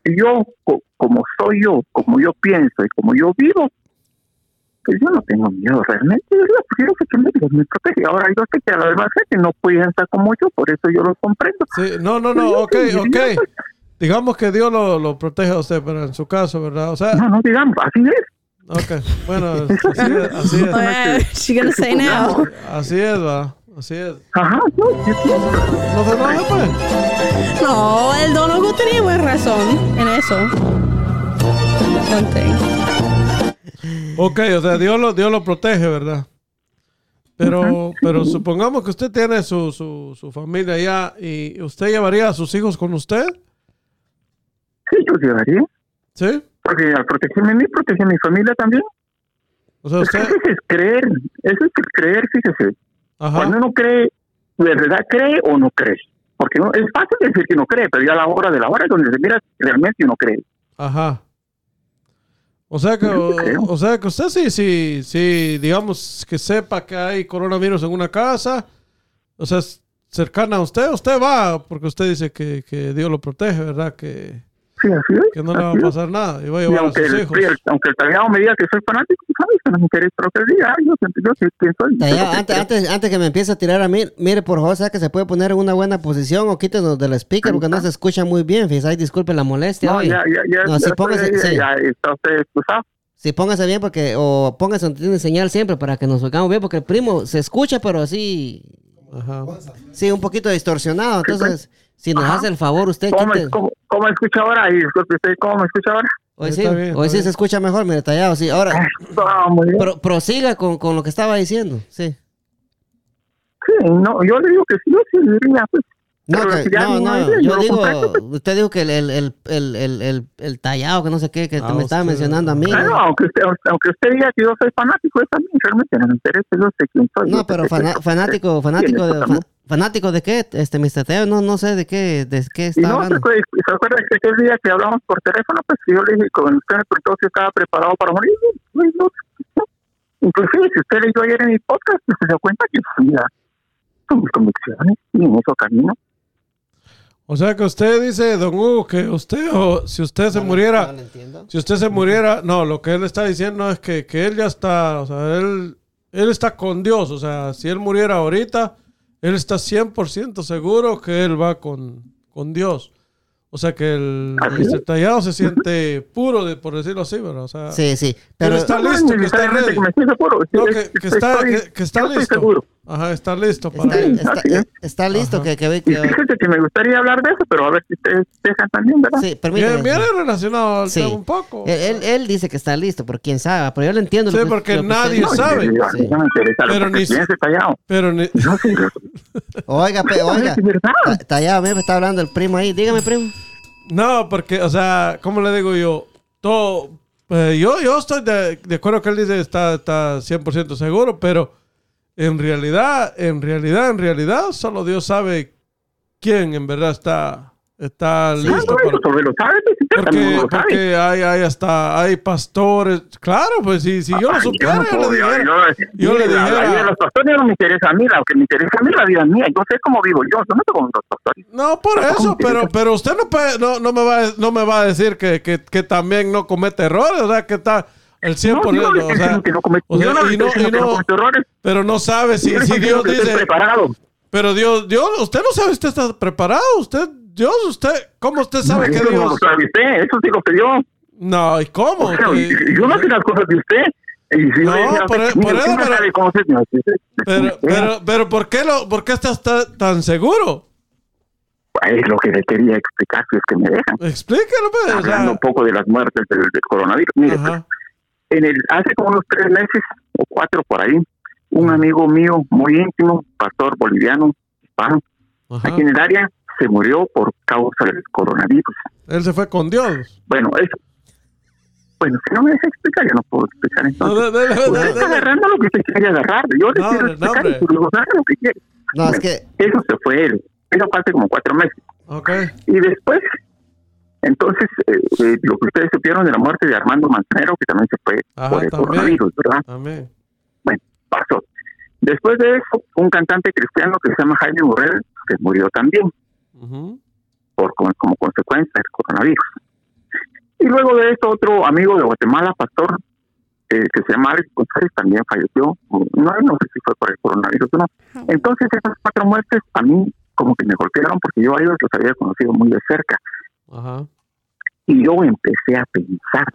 yo, co- como soy yo, como yo pienso y como yo vivo, pues yo no tengo miedo realmente, yo le prefiero que me, Dios me protege. Ahora yo sé que a la demás gente no pueden estar como yo, por eso yo los comprendo. Sí, no, no, no, ok, ok. Digamos que Dios lo, lo protege a usted, pero en su caso, ¿verdad? O sea, No, no digamos, así es. ok, bueno, así es, así es, What she gonna say now? así es, va, así es. Ajá, no, se enoje, pues. No, el Don Hugo tenía buena razón en eso. One thing. Ok, o sea, Dios lo, Dios lo protege, ¿verdad? Pero, pero supongamos que usted tiene su, su, su familia allá y usted llevaría a sus hijos con usted, Sí, yo llevaría. ¿sí? Porque al protegerme a mí, protege a mi familia también. O sea, usted, Eso es creer, eso es creer, fíjese. ajá, Cuando uno cree, ¿de verdad cree o no cree? Porque no, es fácil decir que no cree, pero ya a la hora de la hora es donde se mira realmente uno cree. ajá. O sea que, o, sea que usted sí, sí, sí, digamos que sepa que hay coronavirus en una casa, o sea, cercana a usted, usted va, porque usted dice que, que Dios lo protege, ¿verdad? Que, Sí, así es. que no le va a es. pasar nada y va a Y llevar a aunque sus el, hijos. el- aunque el tallado me diga que soy fanático, ¿sabes? Que no me interesa lo que diga. Yo, yo sé quién soy. Que antes, antes, antes que me empiece a tirar a mí, mire, por favor, ¿sabe que se puede poner en una buena posición o quítenos del speaker porque no se escucha muy bien? Fíjese, ay, disculpe la molestia. No, hoy. ya, ya, ya. No, sí, ya, póngase- estoy- sí. ya está usted excusado. Sí, póngase bien porque, o póngase donde tiene señal siempre para que nos oigamos bien, porque el primo se escucha, pero así, Ajá. sí, un poquito distorsionado. Entonces, si nos Ajá. hace el favor, usted ¿Cómo, quite. cómo, cómo escucha ahora? Y disculpe usted, ¿cómo me escucha ahora? Hoy sí, bien, hoy sí se escucha mejor, mire, tallado, sí. Ahora, Ah, pro- prosiga con, con lo que estaba diciendo, sí. Sí, no, yo le digo que sí, yo sí diría, pues. No, que- no, no yo digo, pues. usted dijo que el, el, el, el, el, el- el tallado, que no sé qué, que Ah, me estaba mencionando a mí. Ah, ¿no? no, aunque usted, aunque usted diga que yo soy fanático, a mí realmente no me interesa, yo sé quién soy. No, pero soy- fanático, fanático ¿Quién es de, también? Fa- fanático de qué, este, Mr. Teo, no, no sé de qué, de qué Y está no, ¿se hablando. acuerda, ¿se acuerda que aquel día que hablamos por teléfono? Pues yo le dije, cuando usted me preguntó si estaba preparado para morir, pues no. no. Inclusive, si usted leyó ayer en mi podcast, pues se dio cuenta que fui a con mis convicciones y en eso camino. O sea que usted dice, don Hugo, que usted, o si usted se muriera, si usted se muriera, no, lo que él está diciendo es que, que él ya está, o sea, él, él está con Dios, o sea, si él muriera ahorita, él está 100% seguro que él va con, con Dios. O sea que el. Mr. Tallado se siente puro, de, por decirlo así, ¿verdad? O sea, Sí, sí, pero está No, no, listo, que está ready. que. No, está, que, que listo. seguro. Ajá, está listo está, para... Está, está listo Ajá. que, que, Y que- fíjese que me gustaría hablar de eso, pero a ver si ustedes dejan también, ¿verdad? sí, permítame. Viene, relacionado al Sí. tema un poco. Él, él, él dice que está listo, pero quién sabe, pero yo le entiendo. Sí, lo que- porque lo que nadie usted- sabe. yo- Sí. No me interesa Pero lo ni callado. Pero ni- No, Oiga, pe- oiga, tallado, me está hablando el primo ahí, dígame, primo. No, porque, o sea, ¿cómo le digo yo? Todo, eh, yo, yo estoy de, de acuerdo que él dice está, está 100% seguro, pero en realidad, en realidad, en realidad, solo Dios sabe quién en verdad está está Sí. Listo bueno, para... lo sabe, Porque, lo porque hay, hay hasta, hay pastores. Claro, pues si, si yo lo supiera, no yo, puedo, le dijera. yo- yo le la- dijera- La los pastores no me interesa a mí, lo que me interesa a mí es la vida mía. Yo sé cómo vivo yo, yo no tengo los pastores. No, por eso, pero, pero usted no, puede- no, no, me va, a- no me va a decir que, que, que también no comete errores, o sea, que está el 100%. No, no o sea, diciendo que no comete- o sea, no y no- y no no- errores. pero no sabe si, si Dios dice, preparado. pero Dios, Dios, usted no sabe si usted está preparado, usted, Dios, usted, ¿cómo usted sabe No, que Dios? lo usted, eso sí lo yo. No, ¿y cómo? O sea, Que- yo no sé las cosas de usted. Si No, por- mire, por eso, pero- pero, pero, pero, ¿por qué, lo, por qué estás ta- tan seguro? Es lo que le quería explicar, si es que me dejan. Explíquelo, pues. Hablando un poco de las muertes del, del coronavirus. Mire, pues, en el, hace como unos tres meses o cuatro por ahí, un amigo mío muy íntimo, pastor boliviano, hispano, ajá. aquí en el área, se murió por causa del coronavirus. Él se fue con Dios. Bueno, eso. Bueno, si no me deja explicar, yo no puedo explicar No, entonces. de- está agarrando lo que usted quiere agarrar. Yo le No, quiero no, explicar y luego agarra lo que quiere. No, es que, Eso se fue él. Eso fue hace como cuatro meses. Ok. Y después, entonces, eh, eh, lo que ustedes supieron de la muerte de Armando Manzanero, que también se fue Ajá, por el también. coronavirus, ¿verdad? Amén. Bueno, pasó. Después de eso, un cantante cristiano que se llama Jaime Burrell se murió también Por como, como consecuencia del coronavirus. Y luego de eso, otro amigo de Guatemala, pastor, eh, que se llama Alex González, también falleció. No, no sé si fue por el coronavirus o no. Entonces, esas cuatro muertes a mí como que me golpearon porque yo a ellos los había conocido muy de cerca. Ajá. Y yo empecé a pensar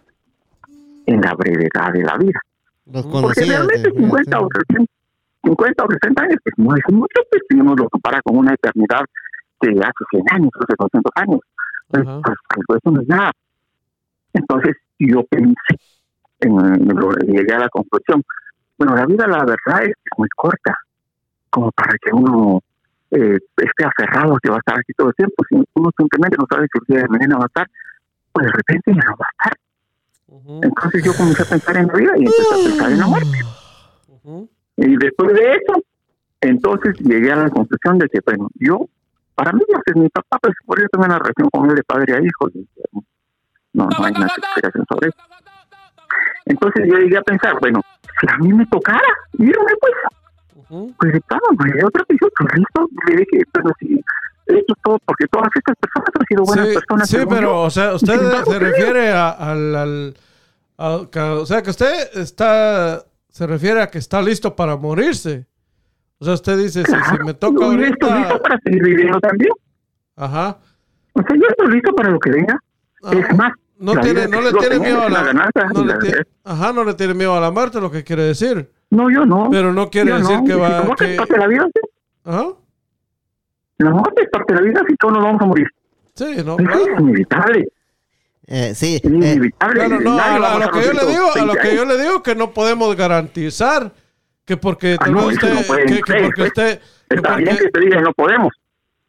en la brevedad de la vida. los Porque realmente de- 50 o 60, 50 o 60 años pues no es mucho, pues si uno lo compara con una eternidad de hace 100 años, hace 200 años. Pues, Ajá. pues, pues, eso no es nada. Entonces yo pensé, en, en llegué a la conclusión, bueno, la vida la verdad es muy corta, como para que uno eh, esté aferrado a que va a estar aquí todo el tiempo. Si uno simplemente no sabe si el día de mañana va a estar, pues de repente ya no va a estar. Ujú. Entonces yo comencé a pensar en la vida y empecé a pensar en la muerte. Ujú. Y después de eso, entonces llegué a la conclusión de que, bueno, yo, para mí, pues, mi papá, pues por eso tengo una relación con él de padre a hijo. y, no, no hay más explicación sobre eso. Entonces yo llegué a pensar, bueno, si a mí me tocara, mírame pues, Ujú. pues claro, pues, yo creo que yo estoy listo, le dije, pero si esto es todo, porque todas estas personas han sido buenas Sí, personas. sí, pero, yo. o sea, usted se refiere a- al, al- a- que- o sea, que usted está, se refiere a que está listo para morirse. O sea, usted dice, si, si Claro, me toca yo estoy listo ahorita, para seguir viviendo también. ajá, O sea, yo estoy listo para lo que venga. Ajá. Es más, no tiene, no le tiene miedo a es la, ganancia, no le la- tiene- ajá, no le tiene miedo a la muerte, lo que quiere decir. No, yo no. Pero no quiere Yo decir no. que Si va, la muerte que, es parte de la vida, sí. ajá, La muerte es parte de la vida, si todos nos vamos a morir. sí, no, Eso es claro. inevitable. Eh, sí, Es eh, inevitable. Claro, no, Nadie a, lo- a lo que yo le digo, a lo 120 que yo le digo que no podemos garantizar que porque Ah, no, usted, no que, ser, que porque pues. usted, Está bien que te digas no podemos.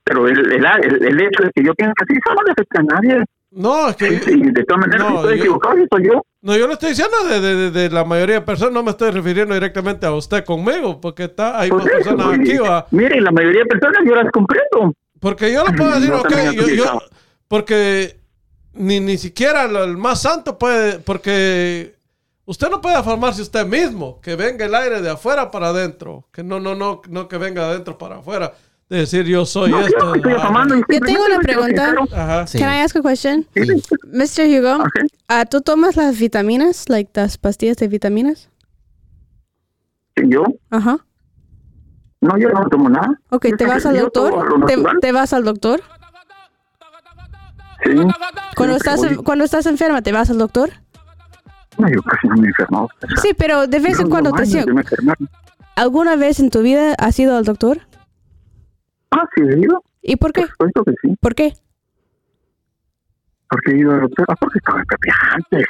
Pero el, el, el, el hecho de que yo piense así, eso no le afecta a nadie. no, es que Sí, de todas maneras, no, estoy yo- equivocado, soy yo. No, yo le estoy diciendo de, de, de- la mayoría de personas, no me estoy refiriendo directamente a usted conmigo, porque está, hay Pues más eso, personas pues, aquí, va. Mire, la mayoría de personas yo las comprendo. Porque yo le puedo decir, ok, yo, porque ni, ni siquiera lo- el más santo puede, porque usted no puede formarse usted mismo, que venga el aire de afuera para adentro, que no, no, no, no que venga de adentro para afuera, de decir yo soy No, esto. Yo tengo una pregunta. Ajá. sí. Can I ask a question? Sí, Mr. Hugo, ah, ¿tú tomas las vitaminas, like las pastillas de vitaminas? Yo, Ajá. no, yo no tomo nada. Ok, ¿te vas al doctor? ¿Te, te vas al doctor? Sí. Cuando estás, cuando estás enferma, ¿te vas al doctor? No, yo casi no me he enfermado. O sea, Sí, pero de vez en cuando no te enfermar. ¿Alguna vez en tu vida has ido al doctor? Ah, sí, he ido. ¿Y por qué? Por supuesto que sí. ¿Por qué? Porque he ido al doctor. Ah, porque estaba antes.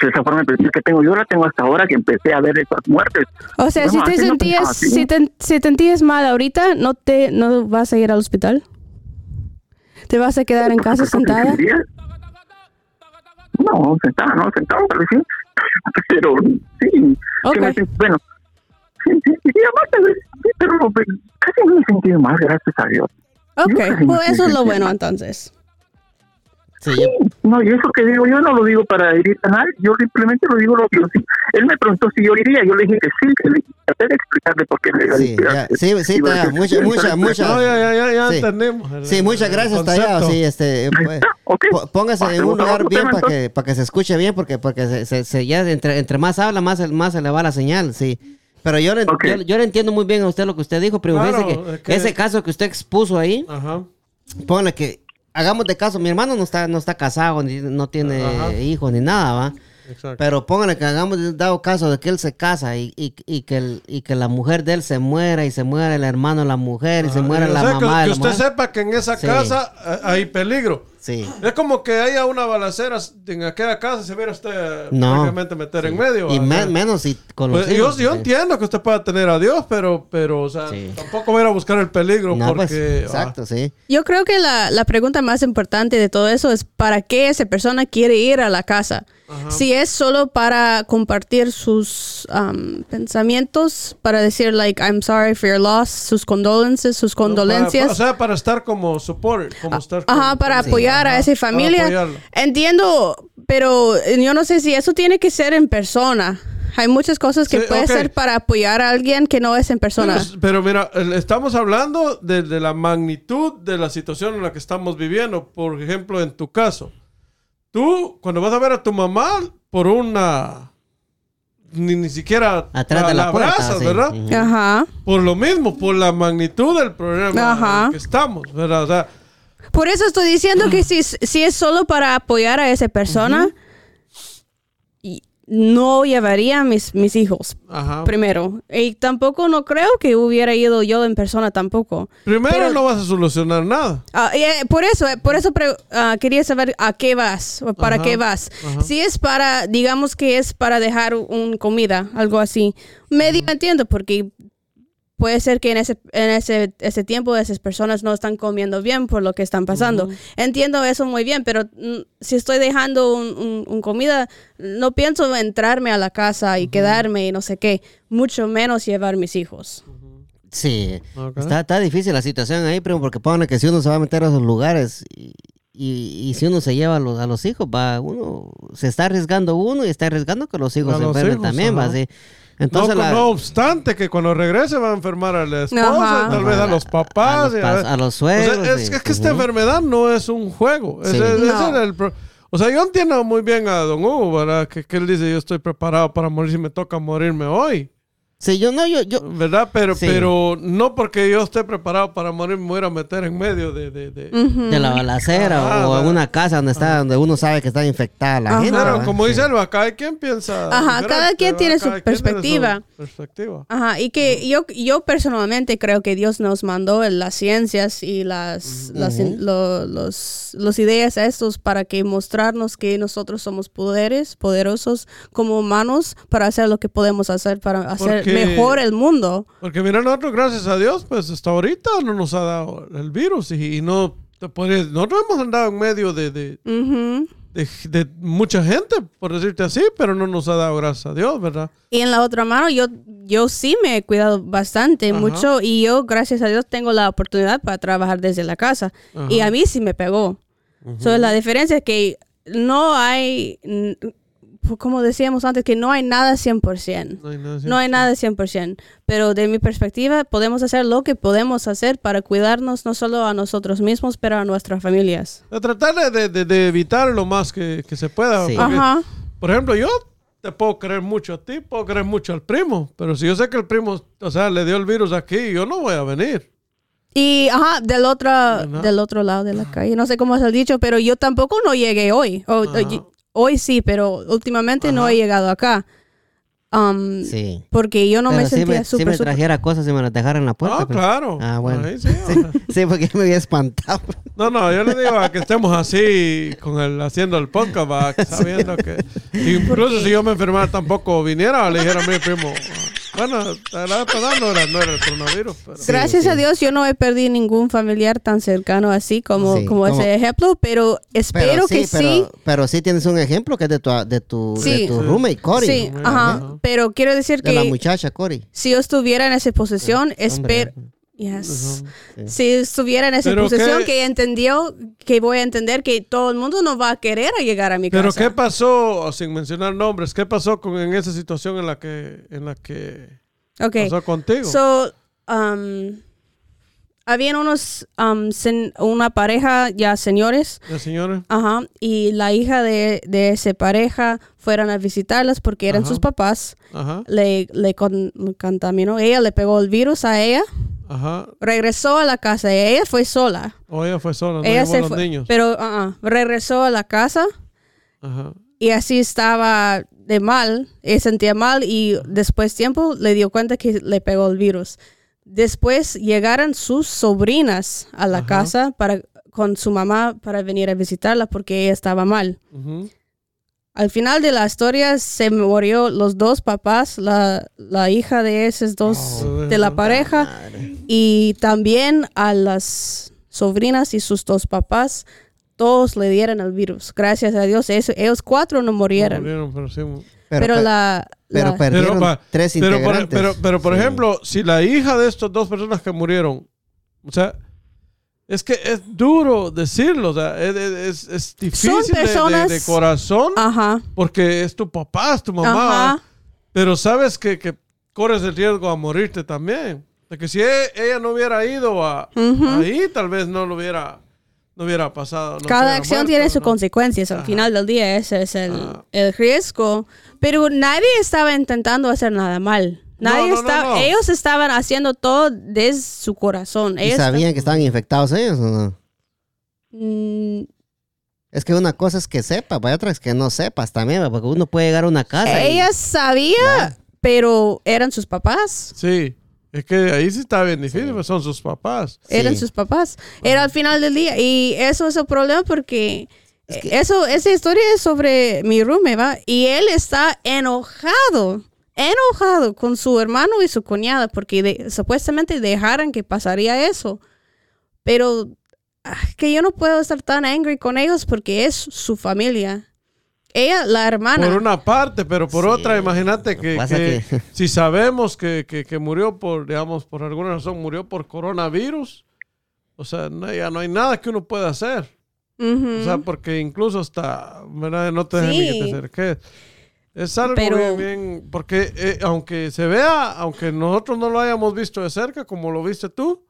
Esa forma de que tengo yo la tengo hasta ahora que empecé a ver esas muertes. O sea, No, si te no sentías, si te, si te sentías mal ahorita, ¿no te no vas a ir al hospital? ¿Te vas a quedar en casa sentada? No, sentada, no, tal vez sí. Pero sí. Ok. que me bueno, sí, sí, diría más tal vez. Sí, pero pues, casi no me he sentido mal, gracias a Dios. Ok, pues eso es lo bueno entonces. Sí, yo- No, y eso que digo yo no lo digo para herir a nadie, yo simplemente lo digo lo que yo sí. Él me preguntó si yo iría, yo le dije que sí, que le traté de explicarle por qué me iba a Sí, sí, sí, iba a Taya, decir- mucha- mucha- mucha- No, ya, ya, ya, ya Sí. entendemos. el- Sí, muchas gracias, Tallado. Sí, este, Ahí pues, está, póngase en Pasemos un lugar bien para que, para que se escuche bien, porque, porque se, se- se- ya entre, entre más habla, más, más se le va la señal, sí. Pero yo le, yo, yo le entiendo muy bien a usted lo que usted dijo, primo. Claro, Fíjese que, es que- ese caso que usted expuso ahí, Ajá. póngale que hagamos de caso, mi hermano no está, no está casado, ni, no tiene Ajá. hijos ni nada, ¿va? Exacto. Pero póngale que hagamos de- dado caso de que él se casa y, y, y que el- y que la mujer de él se muera y se muera el hermano de la mujer y se muera la sea, que- mamá de que la usted mujer. sepa que en esa Sí. casa eh, hay peligro. Sí. Es como que haya una balacera en aquella casa, se viera usted No. prácticamente meter en medio. Y me- menos si con los Pues, yo, hijos, yo sí. entiendo que usted pueda tener a Dios, pero, pero o sea, Sí. tampoco voy a ir a buscar el peligro No, pues, ah, exacto, sí. Yo creo que la, la pregunta más importante de todo eso es ¿para qué esa persona quiere ir a la casa? Si es solo para compartir sus um, pensamientos, para decir, like, I'm sorry for your loss, sus condolences, sus ah, para- condolencias. o sea, para estar como support, como estar Ajá, como- para sí. apoyar a esa familia. Entiendo, pero yo no sé si eso tiene que ser en persona. Hay muchas cosas que Sí, puede ser para apoyar a alguien que no es en persona. Pero, pero mira, estamos hablando de, de la magnitud de la situación en la que estamos viviendo. Por ejemplo, en tu caso, tú cuando vas a ver a tu mamá por una... Ni, ni siquiera Atrás de la puerta, abrazas, sí. ¿verdad? Ujú. Ajá. Por lo mismo, por la magnitud del problema Ajá. en el que estamos, ¿verdad? O sea, Por eso estoy diciendo que si, si es solo para apoyar a esa persona, no llevaría a mis, mis hijos ajá. primero. Y tampoco no creo que hubiera ido yo en persona tampoco. Primero Pero- no vas a solucionar nada. Ah, eh, por eso, eh, por eso ah, quería saber a qué vas o para Ajá, qué vas. ajá. Si es para, digamos que es para dejar un comida, algo así, medio entiendo porque puede ser que en ese en ese, ese tiempo esas personas no están comiendo bien por lo que están pasando. Entiendo eso muy bien, pero mm, si estoy dejando un, un- un comida, no pienso entrarme a la casa y quedarme y no sé qué, mucho menos llevar mis hijos. Sí. Está, está difícil la situación ahí, primo, porque pone que si uno se va a meter a esos lugares y, y- y si uno se lleva a los, a los hijos, va, uno se está arriesgando uno y está arriesgando que los hijos A se los enfermen hijos, también, va, sí. Entonces, no, la- no obstante que cuando regrese va a enfermar a la esposa, Ajá. tal vez a los papás. a los, y pas- a los O suegros. sea, es, sí. es que esta enfermedad no es un juego. Ese- Sí. No. era el pro- o sea, yo entiendo muy bien a Don Hugo, ¿verdad? Que, que él dice, yo estoy preparado para morir si me toca morirme hoy. Sí, yo no, yo, yo, ¿Verdad? Pero, Sí. pero no porque yo esté preparado para morir me voy a meter en medio de... de, de- Ujú. de la balacera Ajá, o en una casa donde está, donde uno sabe que está infectada la Ajá. gente. Claro, como dice él, cada quien piensa. Ajá, cada quien tiene su Cada quien perspectiva. perspectiva. Ajá, y que yo, yo personalmente creo que Dios nos mandó las ciencias y las, las lo- los, los ideas a estos para que mostrarnos que nosotros somos poderes, poderosos como humanos para hacer lo que podemos hacer para hacer Porque- mejor el mundo. Porque mira, nosotros, gracias a Dios, pues hasta ahorita no nos ha dado el virus y, y no te podría- nosotros hemos andado en medio de, de, Ujú. de- de mucha gente, por decirte así, pero no nos ha dado gracias a Dios, ¿verdad? Y en la otra mano, yo, yo sí me he cuidado bastante, Ajá. mucho, y yo, gracias a Dios, tengo la oportunidad para trabajar desde la casa. Y Ajá. a mí sí me pegó. So, la diferencia es que no hay, como decíamos antes, que no hay nada 100%. No hay nada, No hay nada 100%, pero de mi perspectiva podemos hacer lo que podemos hacer para cuidarnos no solo a nosotros mismos, pero a nuestras familias. De tratar de, de- de- evitar lo más que, que se pueda. Sí. porque, Ajá. Por ejemplo, yo te puedo creer mucho a ti, puedo creer mucho al primo, pero si yo sé que el primo, o sea, le dio el virus aquí, yo no voy a venir. Y, ajá, del otro, del otro lado de la calle. No sé cómo se ha dicho, pero yo tampoco no llegué hoy. O- hoy sí, pero últimamente no Ajá. he llegado acá. Um, Sí. Porque yo no Pero me sí sentía me, sí súper, me súper- trajera cosas y me las dejara en la puerta. Ah, pero- claro. Ah, bueno. Ahí sí, Sí, sí, porque me había espantado. No, no, yo le digo a que estemos así con el haciendo el podcast, va, sabiendo que incluso si yo me enfermara tampoco viniera, le dijera a mi primo, bueno, la verdad no era, no era el coronavirus, pero Gracias sí. a Dios yo no he perdido ningún familiar tan cercano así como, Sí, como como- ese ejemplo, pero espero que sí. Pero, pero sí tienes un ejemplo que es de tu, de tu, Sí. de tu roommate, Cory. Sí, Ajá. Pero quiero decir De la que muchacha, Cory. si yo estuviera en esa posición, espero. Yes. Si estuviera en esa Pero posición qué- que entendió, que voy a entender que todo el mundo no va a querer llegar a mi Pero casa. ¿qué pasó, sin mencionar nombres, qué pasó con, en esa situación en la que, en la que Ok. pasó contigo? So, um, habían unos, um, sen- una pareja ya señores, ¿Ya, señores? ajá, y la hija de, de esa pareja fueron a visitarlas porque eran Ajá. sus papás. Ajá, Le, le con- contaminó, ella le pegó el virus a ella, ajá. regresó a la casa, ella fue sola. O ella fue sola, no ella se fue, niños. pero uh-uh, regresó a la casa Ajá. y así estaba de mal, ella sentía mal y después tiempo le dio cuenta que le pegó el virus. Después llegaron sus sobrinas a la Ajá. casa para con su mamá para venir a visitarla porque ella estaba mal. Al final de la historia se murió los dos papás, la, la hija de esos dos Oh. de la pareja y también a las sobrinas y sus dos papás. Todos le dieron el virus. Gracias a Dios, eso- ellos cuatro no murieron. Murieron, pero sí. Pero, la, pero la- perdieron Pero, tres pero, por, integrantes. pero, pero, por Sí. ejemplo, si la hija de estas dos personas que murieron, o sea, es que es duro decirlo, o sea, es, es- es difícil de- de- personas- de, corazón, Ajá. porque es tu papá, es tu mamá, Ajá. pero sabes que, que corres el riesgo a morirte también. De que si e- ella no hubiera ido a, Ujú. ahí, tal vez no lo hubiera, no hubiera pasado. no Cada acción muerto, tiene sus ¿no? consecuencias. Al final del día, ese es el, el riesgo. Pero nadie estaba intentando hacer nada mal. Nadie no, no, estaba, no. ellos estaban haciendo todo desde su corazón. ¿Y Ellos sabían que estaban infectados ellos o no? Mm, Es que una cosa es que sepa, vaya otra es que no sepas también, porque uno puede llegar a una casa. y- ella sabía, pero eran sus papás. Sí, es que ahí sí está bien difícil, pues son sus papás. Eran Sí. sus papás. Era al final del día. Y eso es el problema porque eso, esa historia es sobre mi roommate, ¿va? Y él está enojado, enojado con su hermano y su cuñada porque de- supuestamente dejaron que pasaría eso. Pero ah, que yo no puedo estar tan angry con ellos porque es su familia. Ella, la hermana. Por una parte, pero por Sí, otra, imagínate que, pasa que que- si sabemos que, que- que murió por, digamos, por alguna razón murió por coronavirus, o sea, no, ya no hay nada que uno pueda hacer. O sea, porque incluso hasta, ¿verdad? No te dejen ni que te acerques. Es algo Pero- bien, bien- porque eh, aunque se vea, aunque nosotros no lo hayamos visto de cerca, como lo viste tú,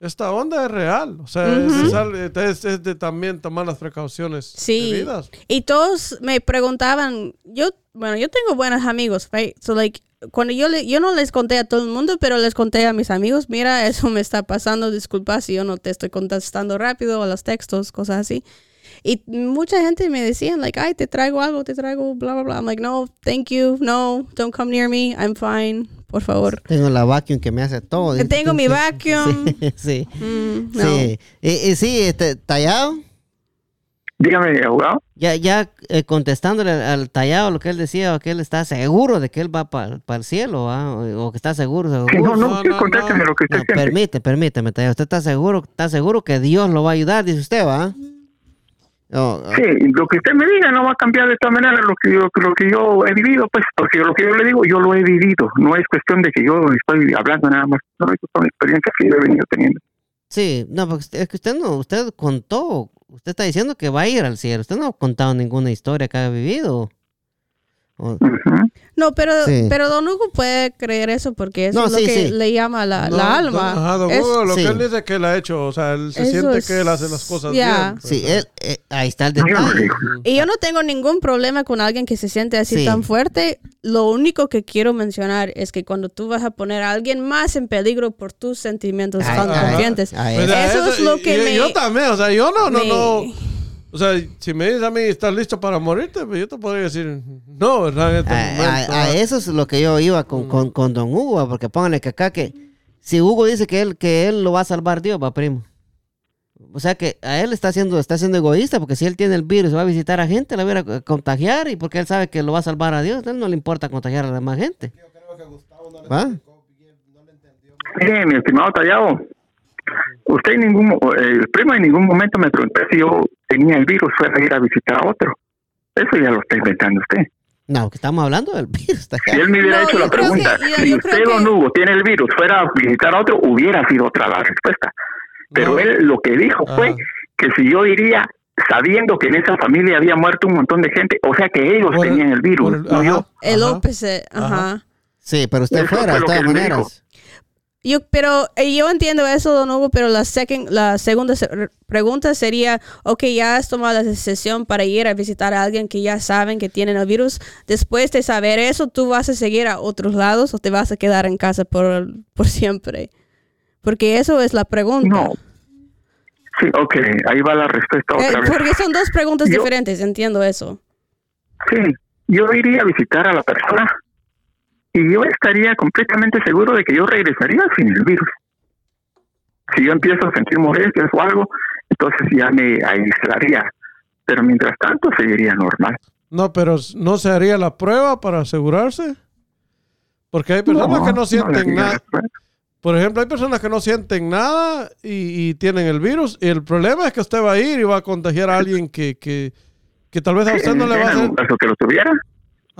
esta onda es real. O sea, es- es, al- es- es de también tomar las precauciones Sí. debidas. Y todos me preguntaban, yo, bueno, yo tengo buenos amigos, right? So like, cuando yo le, yo no les conté a todo el mundo, pero les conté a mis amigos, mira, eso me está pasando, disculpa si yo no te estoy contestando rápido a los textos, cosas así. Y mucha gente me decía, like, ay, te traigo algo, te traigo, bla, bla, bla. I'm like, no, thank you, no, don't come near me, I'm fine, por favor. Tengo la vacuum que me hace todo. Tengo mi vacuum. Sí, sí. Mm, no. Sí, y, y sí, este, tallado, Dígame, abogado. ya, ya eh, contestándole al, al tallado lo que él decía, que él está seguro de que él va para el cielo, o, o que está seguro, seguro. Sí, no, no, no, no, contésteme no. lo que usted permite, permíteme, tallado. Usted está seguro, está seguro que Dios lo va a ayudar, dice usted, ¿va? Oh, oh, Sí, lo que usted me diga no va a cambiar de esta manera lo que yo, lo que yo he vivido, pues, porque lo que yo le digo, yo lo he vivido. No es cuestión de que yo estoy hablando nada más. No, es son experiencias que yo he venido teniendo. Sí, no, porque es que usted no, usted contó, usted está diciendo que va a ir al cielo. Usted no ha contado ninguna historia que haya vivido. O- Ujú. No, pero, Sí. pero Don Hugo puede creer eso porque eso No, es lo sí, que sí. le llama la, No, la don- alma. ajá, don Es- Hugo, lo sí. que él dice que él ha hecho, o sea, él se Eso siente es- que él hace las cosas ya. bien. pues, sí, él, eh, ahí está el no detalle. Y yo no tengo ningún problema con alguien que se siente así Sí. tan fuerte. Lo único que quiero mencionar es que cuando tú vas a poner a alguien más en peligro por tus sentimientos Ay, tan ay, conscientes. ay, ay. Eso es lo que y me- Yo también, o sea, yo no, no, me- no. O sea, si me dices a mí, ¿estás listo para morirte? Pues yo te podría decir, no, ¿verdad? En este A, momento. a- a eso es lo que yo iba con, con, con Don Hugo, porque pónganle que acá que si Hugo dice que él, que él lo va a salvar Dios, va primo. O sea que a él está haciendo, está siendo egoísta, porque si él tiene el virus, va a visitar a gente, la va a contagiar, y porque él sabe que lo va a salvar a Dios, a él no le importa contagiar a la demás gente. ¿Va? Mire, mi estimado Tallado, usted en ningún, mo- eh, el primo en ningún momento me preguntó si yo tenía el virus, fuera a ir a visitar a otro. Eso ya lo está inventando usted. No, que estamos hablando del virus. Si él me hubiera No, hecho la pregunta, que- yo- si yo usted, don que- Hugo, tiene el virus, fuera a visitar a otro, hubiera sido otra la respuesta. Pero No. él lo que dijo fue Ajá. que si yo iría sabiendo que en esa familia había muerto un montón de gente, o sea que ellos Por tenían el virus, por no ajá, yo. El ajá. opposite, ajá. Ajá. Sí, pero usted Eso fuera, fue de todas maneras. Yo, pero eh, yo entiendo eso, don Hugo, pero la, second- la segunda se- re- pregunta sería, ok, ya has tomado la decisión para ir a visitar a alguien que ya saben que tienen el virus. Después de saber eso, ¿tú vas a seguir a otros lados o te vas a quedar en casa por, por siempre? Porque eso es la pregunta. No. Sí, ok, ahí va la respuesta Eh, vez. porque son dos preguntas Yo- diferentes, entiendo eso. Sí, yo iría a visitar a la persona y yo estaría completamente seguro de que yo regresaría sin el virus. Si yo empiezo a sentir molestias o algo, entonces ya me aislaría. Pero mientras tanto seguiría normal. No, pero no se haría la prueba para asegurarse. Porque hay personas que no sienten nada. Por ejemplo, hay personas que no sienten nada y, y tienen el virus. Y el problema es que usted va a ir y va a contagiar a alguien que, que, que tal vez a usted no le va a hacer. caso que lo tuviera,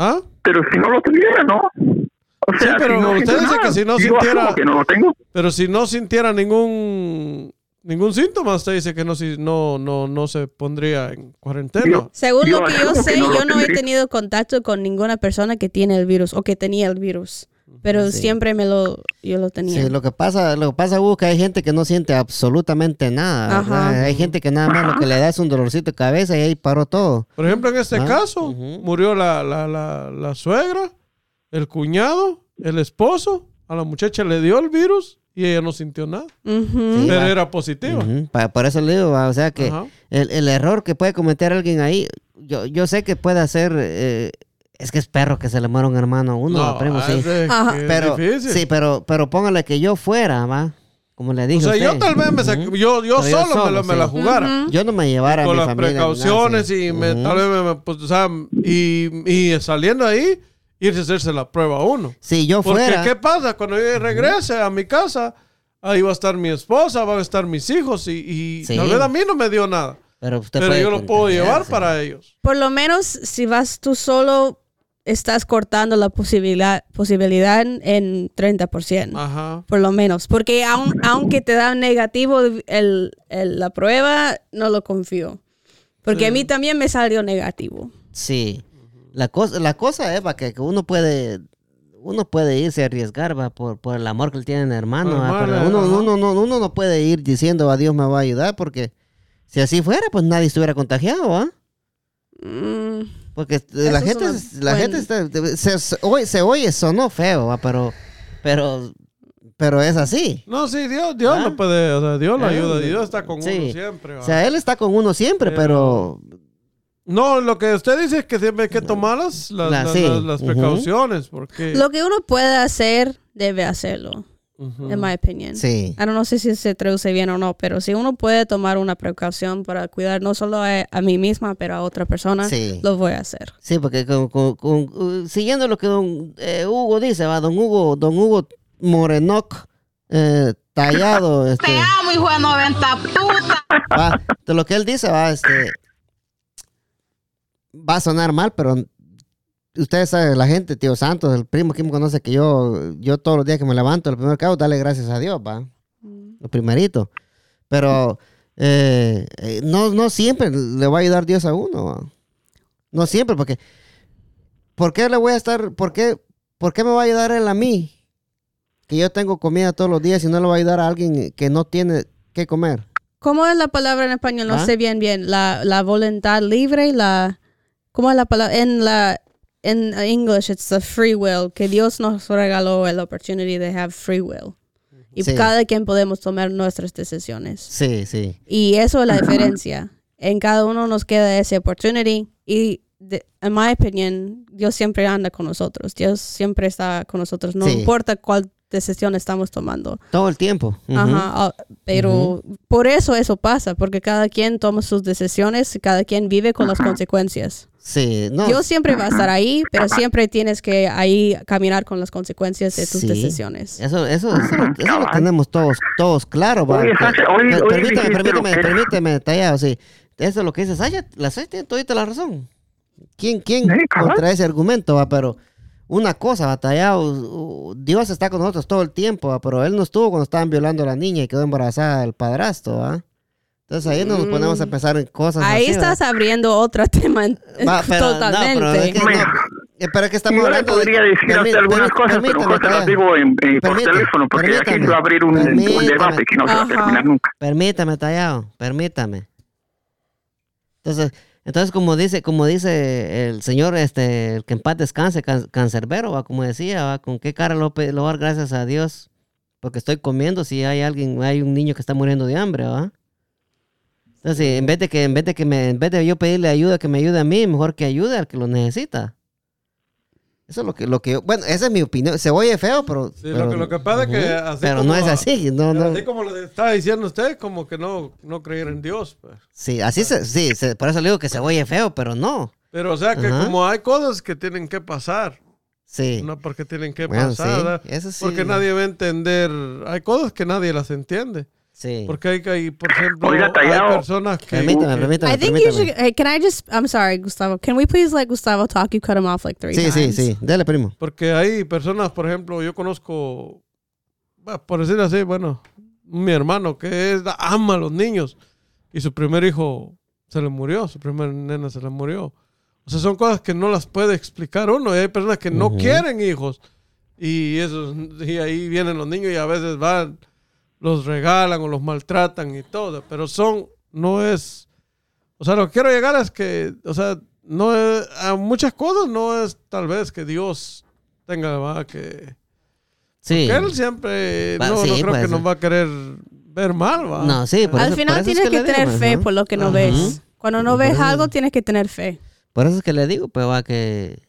¿Ah? pero si no lo tuviera, no. O Sí, pero si no usted siento dice que si no sintiera- que no lo tengo. Pero si no sintiera ningún ningún síntoma, usted dice que no, si- no, no, no se pondría en cuarentena. Yo- Según Yo lo que yo que sé, no yo no he tenido contacto con ninguna persona que tiene el virus o que tenía el virus. Pero Sí. siempre me lo, yo lo tenía. Sí, lo que pasa, lo que pasa, Hugo, que hay gente que no siente absolutamente nada. Ajá. Hay gente que nada más lo que le da es un dolorcito de cabeza y ahí paró todo. Por ejemplo, en este Ah, caso, ujú. murió la, la, la, la suegra, el cuñado, el esposo. A la muchacha le dio el virus y ella no sintió nada. Ujú. Sí, pero va. era positiva. Ujú, pa- Por eso le digo, va, o sea que el, el error que puede cometer alguien ahí, yo, yo sé que puede hacer, eh, es que es perro que se le muera un hermano a uno, No, primo, sí. es, Ajá. Pero, difícil. sí, pero, pero póngale que yo fuera, va, como le o dije. sea, a yo tal vez me Ujú. yo, yo solo, me, la- me la sí. jugara. Yo no me llevara a Con mi las familia. ni nada, precauciones sí. y me, tal vez me, me- pues, o sea, y, y saliendo ahí, irse a hacerse la prueba a uno. Si yo Porque, fuera. ¿qué pasa? Cuando yo regrese a mi casa, ahí va a estar mi esposa, van a estar mis hijos y, y Sí. tal vez a mí no me dio nada. Pero, usted Pero puede yo lo puedo llevar para ellos. Por lo menos si vas tú solo, estás cortando la posibilidad, posibilidad en, en 30%. Ajá. Por lo menos. Porque aun- aunque te da negativo el, el- la prueba, no lo confío. Porque a mí también me salió negativo. Sí. La cosa, la cosa es que, que uno puede uno puede irse a arriesgar va, por, por el amor que le tiene el hermano. va, Hermano, pero uno, uno, no, uno no puede ir diciendo a Dios me va a ayudar porque si así fuera, pues nadie estuviera contagiado, ¿va? Mm, Porque eh, la gente, una la gente está, se, se oye, se oye, sonó feo, ¿va? pero, pero, pero es así. No, sí, Dios, Dios Ah. lo puede, o sea, Dios lo ayuda, Dios está con sí. uno siempre. va. O sea, él está con uno siempre, pero, no, lo que usted dice es que siempre hay que tomar las, las, La- las- sí. las- las Ujú. precauciones, porque... Lo que uno puede hacer, debe hacerlo, En mi opinión. sí. I don't know si se traduce bien o no, pero si uno puede tomar una precaución para cuidar no solo a, a mí misma, pero a otra persona, Sí. lo voy a hacer. Sí, porque con- con- con- uh, siguiendo lo que don eh, Hugo dice, va, don Hugo, don Hugo Morenoc, eh, tallado, este, Te amo, hijo de 90 puta. va, de lo que él dice, va, este, va a sonar mal, pero ustedes saben, la gente, tío Santos, el primo que me conoce, que yo, yo todos los días que me levanto, el primer cabo, dale gracias a Dios, va, lo primerito, pero eh, eh, no, no siempre le va a ayudar Dios a uno, va. no siempre, porque ¿por qué le voy a estar, por qué, por qué me va a ayudar él a mí? Que yo tengo comida todos los días y no le va a ayudar a alguien que no tiene que comer. ¿Cómo es la palabra en español? No ¿Ah? sé bien bien. La, la voluntad libre, la... ¿Cómo es la palabra? En la... En English, it's the free will, que Dios nos regaló el opportunity de have free will. Y Sí. cada quien podemos tomar nuestras decisiones. Sí, sí. Y eso es la diferencia. En cada uno nos queda ese opportunity y, de- en mi opinión, Dios siempre anda con nosotros. Dios siempre está con nosotros, no Sí. importa cuál decisión estamos tomando. Todo el tiempo. Ujú. Ajá, ah, pero por eso eso pasa, porque cada quien toma sus decisiones y cada quien vive con las consecuencias. Sí, no. Dios siempre va a estar ahí, pero siempre tienes que ahí caminar con las consecuencias de tus Sí. decisiones. Eso, eso, eso, lo- eso lo tenemos todos, todos claro, va. Oye, hoy- per- hoy permíteme, permíteme, que- permíteme, tallado, sí. Eso es lo que dice Sasha, la Sasha tiene todita la razón. ¿quién, quién Sí, contra ese argumento, va? Pero una cosa, batallado, Dios está con nosotros todo el tiempo, va, pero Él no estuvo cuando estaban violando a la niña y quedó embarazada del padrastro, ¿va? Entonces ahí nos ponemos a pensar en cosas Mm. Ahí así, ¿va? estás abriendo otro tema Va, pero, no, totalmente. pero es que no, eh, pero es que estamos Yo le hablando de- podría decir permí- algunas cosas, pero permítame, cosas las digo en, en- por teléfono, porque aquí permítame, se va a abrir un, un debate que no se va a terminar nunca. Permítame, Tallado, permítame. Entonces, entonces como dice, como dice el señor, este, el que en paz descanse, can- cancerbero, va, como decía, va, con qué cara lo, lo dar gracias a Dios, porque estoy comiendo si hay alguien, hay un niño que está muriendo de hambre, va. Entonces, en vez de que, en vez de que me, en vez de yo pedirle ayuda, que me ayude a mí, mejor que ayude al que lo necesita. Eso es lo que, lo que bueno, esa es mi opinión. Se oye feo, pero. Sí, pero, lo, que, lo que pasa es que así Pero como- no es así, no, no. Así como le estaba diciendo usted, como que no, no creer en Dios. Pues. Sí, así se, sí, se- por eso le digo que se oye feo, pero no. Pero o sea que Ajá. como hay cosas que tienen que pasar, Sí. no porque tienen que Bueno, pasar, sí, eso sí. porque nadie va a entender, hay cosas que nadie las entiende. Sí. Porque hay, hay por ejemplo, Oiga, hay personas que... Permítame, permítame, I think you permítame. should. Hey, can I just? I'm sorry, Gustavo. Can we please let Gustavo talk? You cut him off like three Sí, times. sí, sí. Dale, primo. Porque hay personas, por ejemplo, yo conozco, por decir así, bueno, mi hermano que es, ama a los niños y su primer hijo se le murió, su primer nena se le murió. O sea, son cosas que no las puede explicar uno. Y hay personas que no quieren hijos y, eso, y ahí vienen los niños y a veces van, los regalan o los maltratan y todo. Pero son, no es, o sea, lo que quiero llegar es que, o sea, no es, a muchas cosas no es tal vez que Dios tenga ¿va? que, Sí. que él siempre Va, no, sí, no creo que ser. nos va a querer ver mal, ¿va? No, sí, por Al eso, por final eso es tienes que, le tener digo, fe ajá. por lo que no Ajá. ves. Cuando no Por ves eso- algo, tienes que tener fe. Por eso es que le digo, pues va que.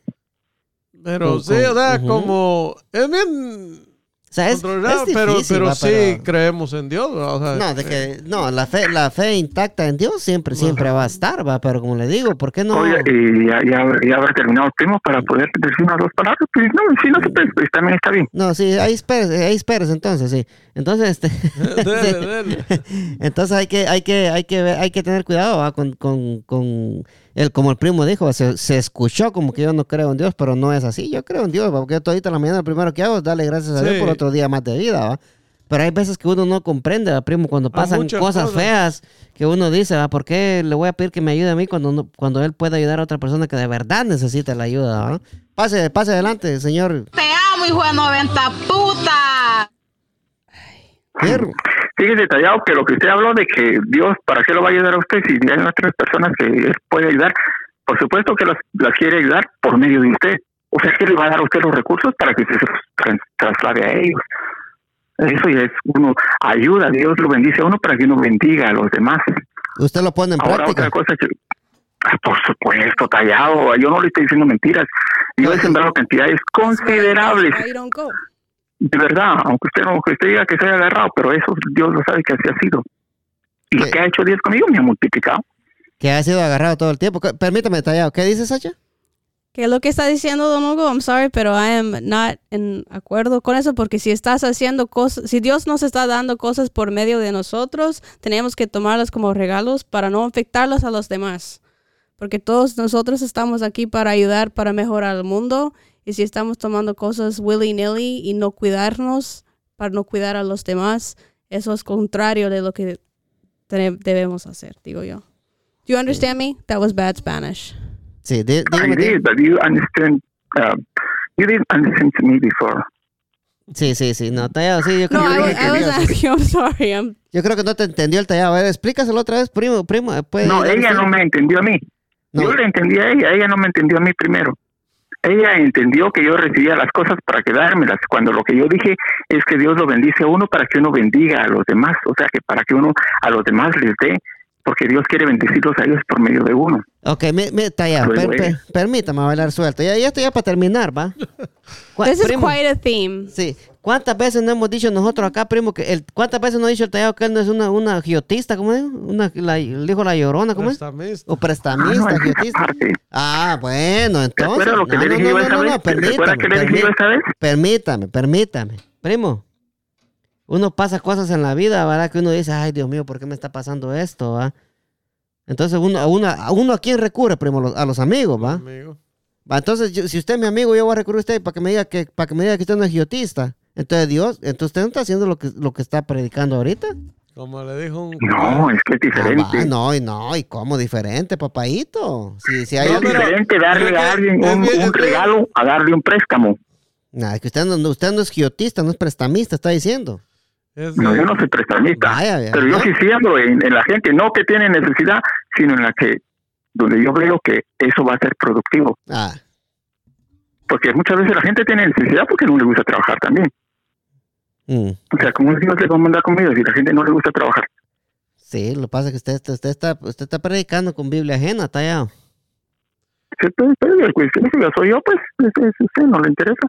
Pero Con- sí, con- o sea, ujú. como es bien O sea, es, es pero, difícil, pero va, sí pero- creemos en Dios, ¿va? O sea, No, de que, no, la fe, la fe intacta en Dios siempre, siempre va a estar, va, pero como le digo, ¿por qué no? Oiga, y ya, ya, ya habrá terminado el primo para poder decir unas dos palabras. Pues no, si no se puede, pues también está bien. No, sí, ahí esperes, ahí esperes entonces, sí. Entonces, este, dele, dele. entonces hay que, hay que, hay que ver, hay que tener cuidado ¿va? con, con, con el, como el primo dijo, se, se escuchó como que yo no creo en Dios, pero no es así. Yo creo en Dios, porque yo todita la mañana lo primero que hago es darle gracias a Dios Sí. por otro día más de vida, ¿va? Pero hay veces que uno no comprende, ¿va, primo, cuando pasan muchas cosas, cosas. feas que uno dice, ¿va? ¿por qué le voy a pedir que me ayude a mí cuando, no- cuando él puede ayudar a otra persona que de verdad necesita la ayuda? ¿va? Pase, pase adelante, señor. Te amo, hijo de 90 puta. Fierro. Fíjese detallado que lo que usted habló de que Dios, ¿para qué lo va a ayudar a usted si hay otras personas que él puede ayudar? Por supuesto que las, las quiere ayudar por medio de usted. O sea, que le va a dar a usted los recursos para que se los tras- traslade a ellos. Eso ya es uno, ayuda, Dios lo bendice a uno para que uno bendiga a los demás. Usted lo pone en Ahora práctica. otra cosa que, por supuesto, tallado, yo no le estoy diciendo mentiras. Yo he sembrado cantidades considerables, de verdad, aunque usted no, aunque usted diga que se haya agarrado, pero eso Dios lo sabe que así ha sido. Y lo ¿Qué? que ha hecho Dios conmigo me ha multiplicado. Que ha sido agarrado todo el tiempo. ¿Qué- Permítame, Tallado. ¿Qué dice Sacha? Que lo que está diciendo Don Hugo, I'm sorry, pero I am not en acuerdo con eso porque si estás haciendo cosas, si Dios nos está dando cosas por medio de nosotros, tenemos que tomarlas como regalos para no afectarlos a los demás. Porque todos nosotros estamos aquí para ayudar, para mejorar el mundo. Y si estamos tomando cosas willy-nilly y no cuidarnos, para no cuidar a los demás, eso es contrario de lo que debemos hacer, digo yo. Do you understand me? That was bad Spanish. Sí, di- I did, but you understand, uh, you didn't understand to me before. Sí, sí, sí. No, Tallado, sí. Yo creo, No, I, que, was- I was asking. I'm sorry. I'm yo creo que no te entendió el Tallado. A ver, explícaselo otra vez, primo. primo ¿puede No, ella no me entendió a mí. No. Yo le entendí a ella, ella no me entendió a mí primero. Ella entendió que yo recibía las cosas para quedármelas, cuando lo que yo dije es que Dios lo bendice a uno para que uno bendiga a los demás, o sea, que para que uno a los demás les dé, porque Dios quiere bendecirlos a ellos por medio de uno. Ok, me, me, per- per- permítame bailar suelto. Ya, ya estoy ya para terminar, ¿va? ¿Cuá- This is primo? quite a theme. Sí. ¿Cuántas veces no hemos dicho nosotros acá, primo, que el, cuántas veces no ha dicho el Tallado que él no es una, una giotista, ¿cómo digo? Una, la, dijo la llorona, ¿cómo es? Prestamista. O Ah, prestamista, no, esa giotista. parte. Ah, bueno, ¿Te entonces. acuerdas lo que no, le no, dije no, no, no, ¿Te que le dije permítame, esa vez? permítame, permítame. Primo, uno pasa cosas en la vida, ¿verdad? Que uno dice, ay, Dios mío, ¿por qué me está pasando esto? va? Entonces, uno, a, uno, a uno a quién recurre, primo, a los, a los amigos, ¿va? Amigo. Entonces, yo- si usted es mi amigo, yo voy a recurrir a usted para que me diga que, para que me diga que usted no es giotista. Entonces, Dios, entonces usted no está haciendo lo que, lo que está predicando ahorita. Como le dijo un... No, es que es Ah, diferente. va, no, y no, y cómo diferente, papadito. Si, si hay No, es diferente darle a alguien un, un regalo a darle un préstamo. Nah, es que usted no, usted no es giotista, no es prestamista, está diciendo. Es No, yo no soy prestamista. Vaya, vaya. pero yo sí hablo en, en la gente, no que tiene necesidad, sino en la que, donde yo veo que eso va a ser productivo. Ah, Porque muchas veces la gente tiene necesidad porque no le gusta trabajar también. mm. O sea, como Dios le va a mandar comida si la gente no le gusta trabajar? Sí, lo que pasa es que usted, usted, usted está, usted está predicando con Biblia ajena, está. Sí, pues, pues, soy yo, pues, pues, usted no le interesa.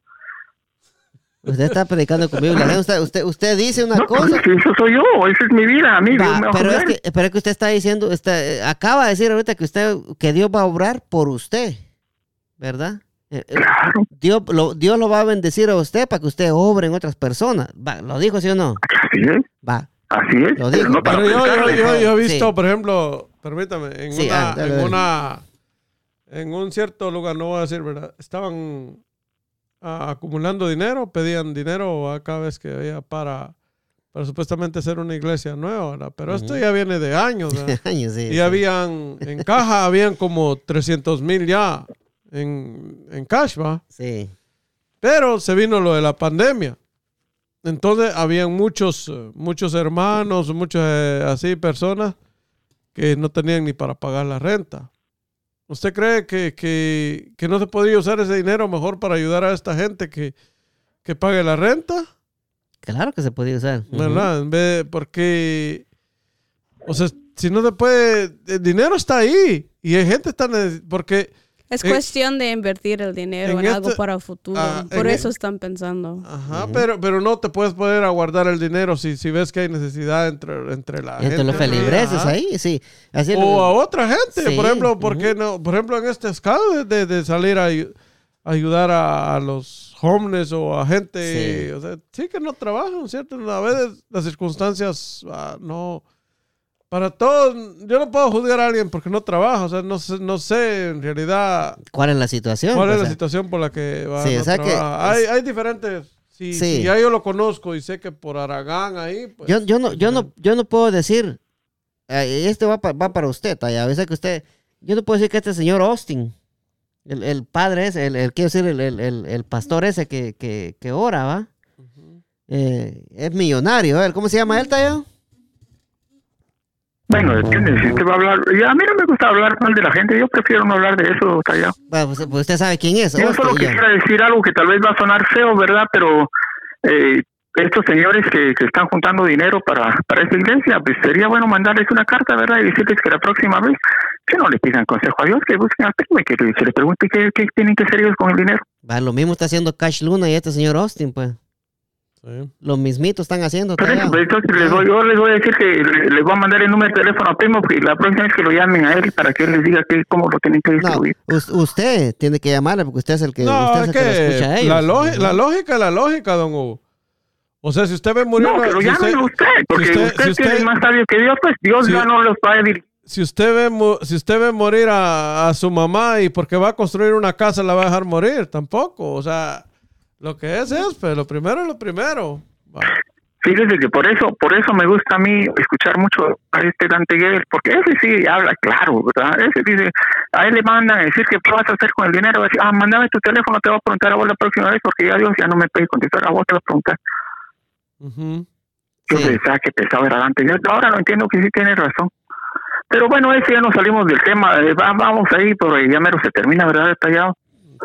Usted está predicando con Biblia ajena. Usted, usted, usted dice una No, cosa. eso soy yo, esa es mi vida, a mí. Va, pero, es que, pero es que usted está diciendo, está, acaba de decir ahorita que usted, que Dios va a obrar por usted, ¿verdad? Eh, eh, Claro, Dios lo, Dios lo va a bendecir a usted para que usted obre en otras personas. Va, ¿Lo dijo sí o no? así es, Va. así es. Lo pero dijo. no para Pero yo, yo, predicarle. yo, yo he Sí. visto, por ejemplo, permítame, en, Sí, una, ah, en una, en un cierto lugar, no voy a decir, ¿verdad? Estaban ah, acumulando dinero, pedían dinero a cada vez que había para, para supuestamente hacer una iglesia nueva, ¿verdad? Pero esto ya viene de años, ¿verdad? Años, sí, Y sí. habían, en caja habían como 300 mil ya en, en cash, ¿va? Sí. Pero se vino lo de la pandemia. Entonces habían muchos, eh, muchos hermanos, muchas eh, así personas que no tenían ni para pagar la renta. ¿Usted cree que, que- que no se podría usar ese dinero mejor para ayudar a esta gente que, que pague la renta? Claro que se podía usar. ¿Verdad? En vez, porque, o sea, si no se puede, el dinero está ahí y hay gente está, porque Es Eh, cuestión de invertir el dinero en en, algo este- para el futuro. ah, Por eso e- están pensando. Ajá, pero, pero no te puedes poner a guardar el dinero si, si ves que hay necesidad entre, entre la Entre gente. los feligreses Ajá. ahí, sí. Así O a otra gente, Sí, por ejemplo, ¿por qué no? Por ejemplo, en este escalo de, de- de salir a, ayu- a ayudar a, a los homeless o a gente, Sí. o sea, sí que no trabajan, ¿cierto? A veces las circunstancias ah, no... Para todos, yo no puedo juzgar a alguien porque no trabaja, o sea, no sé, no sé en realidad ¿Cuál es la situación? cuál es O la situación por la que va Sí, no o sea que hay, hay diferentes, si, Sí. si ya yo lo conozco y sé que por Aragán ahí, pues... Yo, yo, no, yo, no, yo no puedo decir, eh, este va, pa- va para usted, Taya. A veces que usted, yo no puedo decir que este señor Austin, el, el padre ese, el, el quiero decir, el, el, el- el pastor ese que, que, que ora, ¿va? Eh, es millonario, ¿eh? ¿cómo se llama él, Taya? Bueno, depende, si usted va a hablar, y a mí no me gusta hablar mal de la gente, yo prefiero no hablar de eso, Tallado. Bueno, pues, pues usted sabe quién es. Yo Austin, solo ya. quisiera decir algo que tal vez va a sonar feo, ¿verdad? Pero eh, estos señores que, que están juntando dinero para, para esta iglesia, pues sería bueno mandarles una carta, ¿verdad? Y decirles que la próxima vez, que no le pidan consejo a Dios, que busquen a y que se les pregunte qué, qué tienen que hacer ellos con el dinero. Va, lo mismo está haciendo Cash Luna y este señor Austin, pues. Sí. Los mismitos están haciendo. Por eso, Taya. pues, entonces les voy- yo les voy a decir que le- les voy a mandar el número de teléfono a Primo y la próxima vez que lo llamen a él para que él les diga que, cómo lo tienen que No, distribuir. us- usted tiene que llamarle porque usted es el que, No, usted es es el que lo que escucha a ellos. la, lógi- la lógica es la lógica, don Hugo. O sea, si usted ve morir... No, que lo si llamen usted- a usted, porque si usted, usted- si usted- es más sabio que Dios, pues Dios si- ya no los va a dirigir. si usted ve si usted ve morir a, a su mamá y porque va a construir una casa la va a dejar morir, tampoco. O sea, lo que es es, pero lo primero es lo primero. Fíjese que por eso, por eso me gusta a mí escuchar mucho a este Dante Gebel, porque ese sí habla claro, ¿verdad? Ese dice, a él le mandan a decir que qué vas a hacer con el dinero, va a decir, ah, mándame tu teléfono, te voy a preguntar a vos la próxima vez, porque ya Dios ya no me puede contestar, a vos te voy a preguntar. Ujú. Yo Sí. pensaba que pesado era Dante Gebel, ahora no entiendo que sí tiene razón. Pero bueno, ese ya nos salimos del tema, eh, va- vamos ahí, porque ya mero se termina, ¿verdad? Detallado.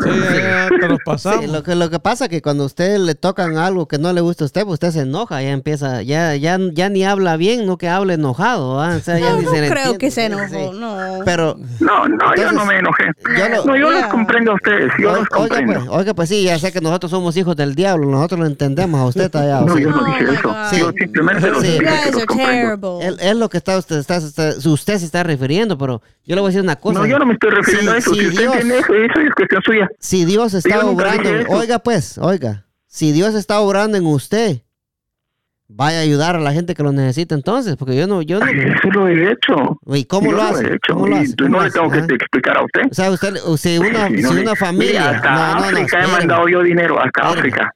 Sí, ya te lo pasamos. Sí, lo que, lo que pasa es que cuando a usted le tocan algo que no le gusta a usted, pues usted se enoja, ya empieza, ya, ya, ya ni habla bien, no que hable enojado. O sea, ya No, ni no se creo entiende, que se sí, enojó, sí. no. Pero, No, no, yo Entonces, no me enojé. yo lo- No, yo los Ya. comprendo a ustedes, yo oiga, los oiga, comprendo. pues, oiga, pues sí, ya sé que nosotros somos hijos del diablo, nosotros lo entendemos a usted, Tallado, No, sí. yo no Oh dije my eso. Yo simplemente los dije que los comprendo. Es lo que está usted, está, está- usted se está refiriendo, pero yo le voy a decir una cosa. No, yo no me estoy refiriendo a eso. si Si usted Dios- entiende eso, eso es cuestión suya. Si Dios está obrando, oiga pues, oiga, si Dios está obrando en usted, vaya a ayudar a la gente que lo necesita entonces, porque yo no, yo no. Eso lo he hecho. ¿Y cómo Yo lo hace? he. ¿Cómo lo hace? yo ¿Cómo no lo le tengo que explicar a usted. O sea, usted, si una, Sí, si no le- una familia, Mira, hasta no, no, no, África he mandado yo dinero, hasta Espérame. África.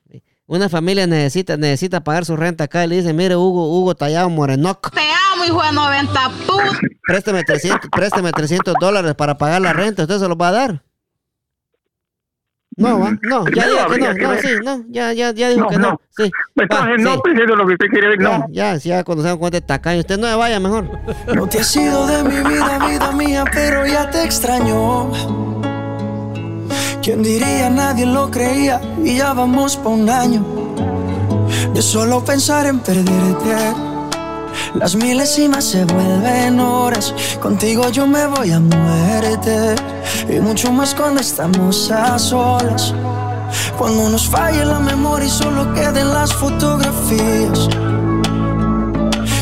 Una familia necesita, necesita pagar su renta acá y le dice, mire, Hugo, Hugo Tallado Morenoc, Te amo, hijo de 90 puta. présteme 300, présteme 300 dólares para pagar la renta, ¿usted se los va a dar? No, va, no, ya dijo que no, que no, ver. sí, no, ya, ya, ya dijo No, que no, no. sí. Entonces, va, no, sí. pues lo que usted quiere ver. Ya, No, ya, sí, ya cuando se dan cuenta de tacaño, usted no se vaya mejor. No te has ido de mi vida, vida mía, pero ya te extraño. ¿Quién diría? Nadie lo creía y ya vamos pa' un año. De solo pensar en perderte. Las milésimas se vuelven horas. Contigo yo me voy a muerte. Y mucho más cuando estamos a solas. Cuando nos falle la memoria y solo queden las fotografías.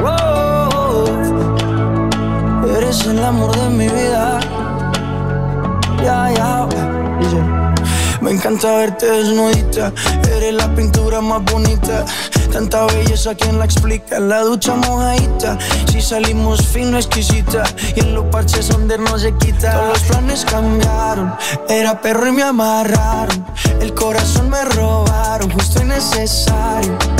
Wow, eres el amor de mi vida. Ya, ya. Me encanta verte desnudita, eres la pintura más bonita. Tanta belleza, ¿quién la explica? En la ducha mojadita, si salimos fino, exquisita. Y en los parches donde no se quita. Todos los planes cambiaron, era perro y me amarraron. El corazón me robaron, justo y necesario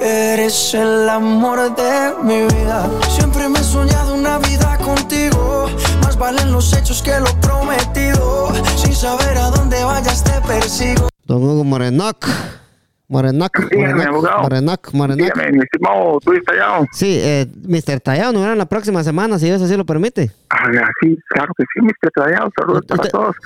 Eres el amor de mi vida. Siempre me he soñado una vida contigo. Más valen los hechos que lo prometido. Sin saber a dónde vayas te persigo. Don Hugo Morenoc. Morenoc, Morenoc. dígame, mi estimado Luis Tallado. Sí, eh, Mr. Tallado nos verán la próxima semana, si Dios así lo permite. Ah, sí, claro que sí, Mr. Tallado. Saludos para Usted, todos.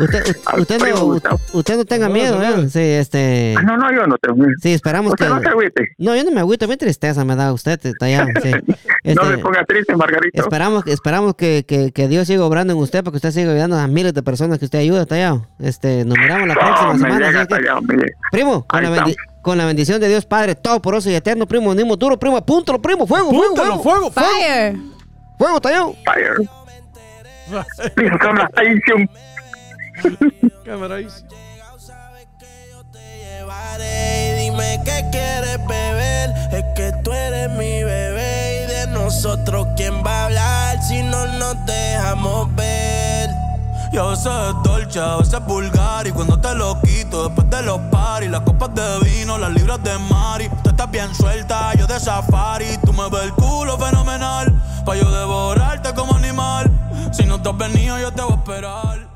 usted, no, usted no tenga No, miedo, no, ¿eh? no. Sí, este... Ah, no, no, yo no tengo miedo. Sí, esperamos que... No se agüite. No, yo no me agüito, mi tristeza me da usted, Tallado, sí. No Este, se ponga triste, Margarito. Esperamos, esperamos que, que, que Dios siga obrando en usted para que usted siga ayudando a miles de personas que usted ayuda, Tallado. Este, nos miramos la próxima No, me semana. llega que- Tallado, me llega. Primo, con la. Con la bendición de Dios Padre, todo poroso y eterno, primo, venimos duro, primo, apúntalo, primo, fuego, fuego, Púntalo, fuego, fuego, fuego. Fire. fuego. Fire. Station. Cámara ahí. llevaré y dime qué quieres beber. Es que tú eres mi bebé y de nosotros quién va a hablar si no nos dejamos ver. Y a veces es dolce, a veces es vulgar. Y cuando te lo quito después de los paris Las copas de vino, las libras de mari. Tú estás bien suelta, yo de safari. Tú me ves el culo fenomenal Pa' yo devorarte como animal. Si no te has venido yo te voy a esperar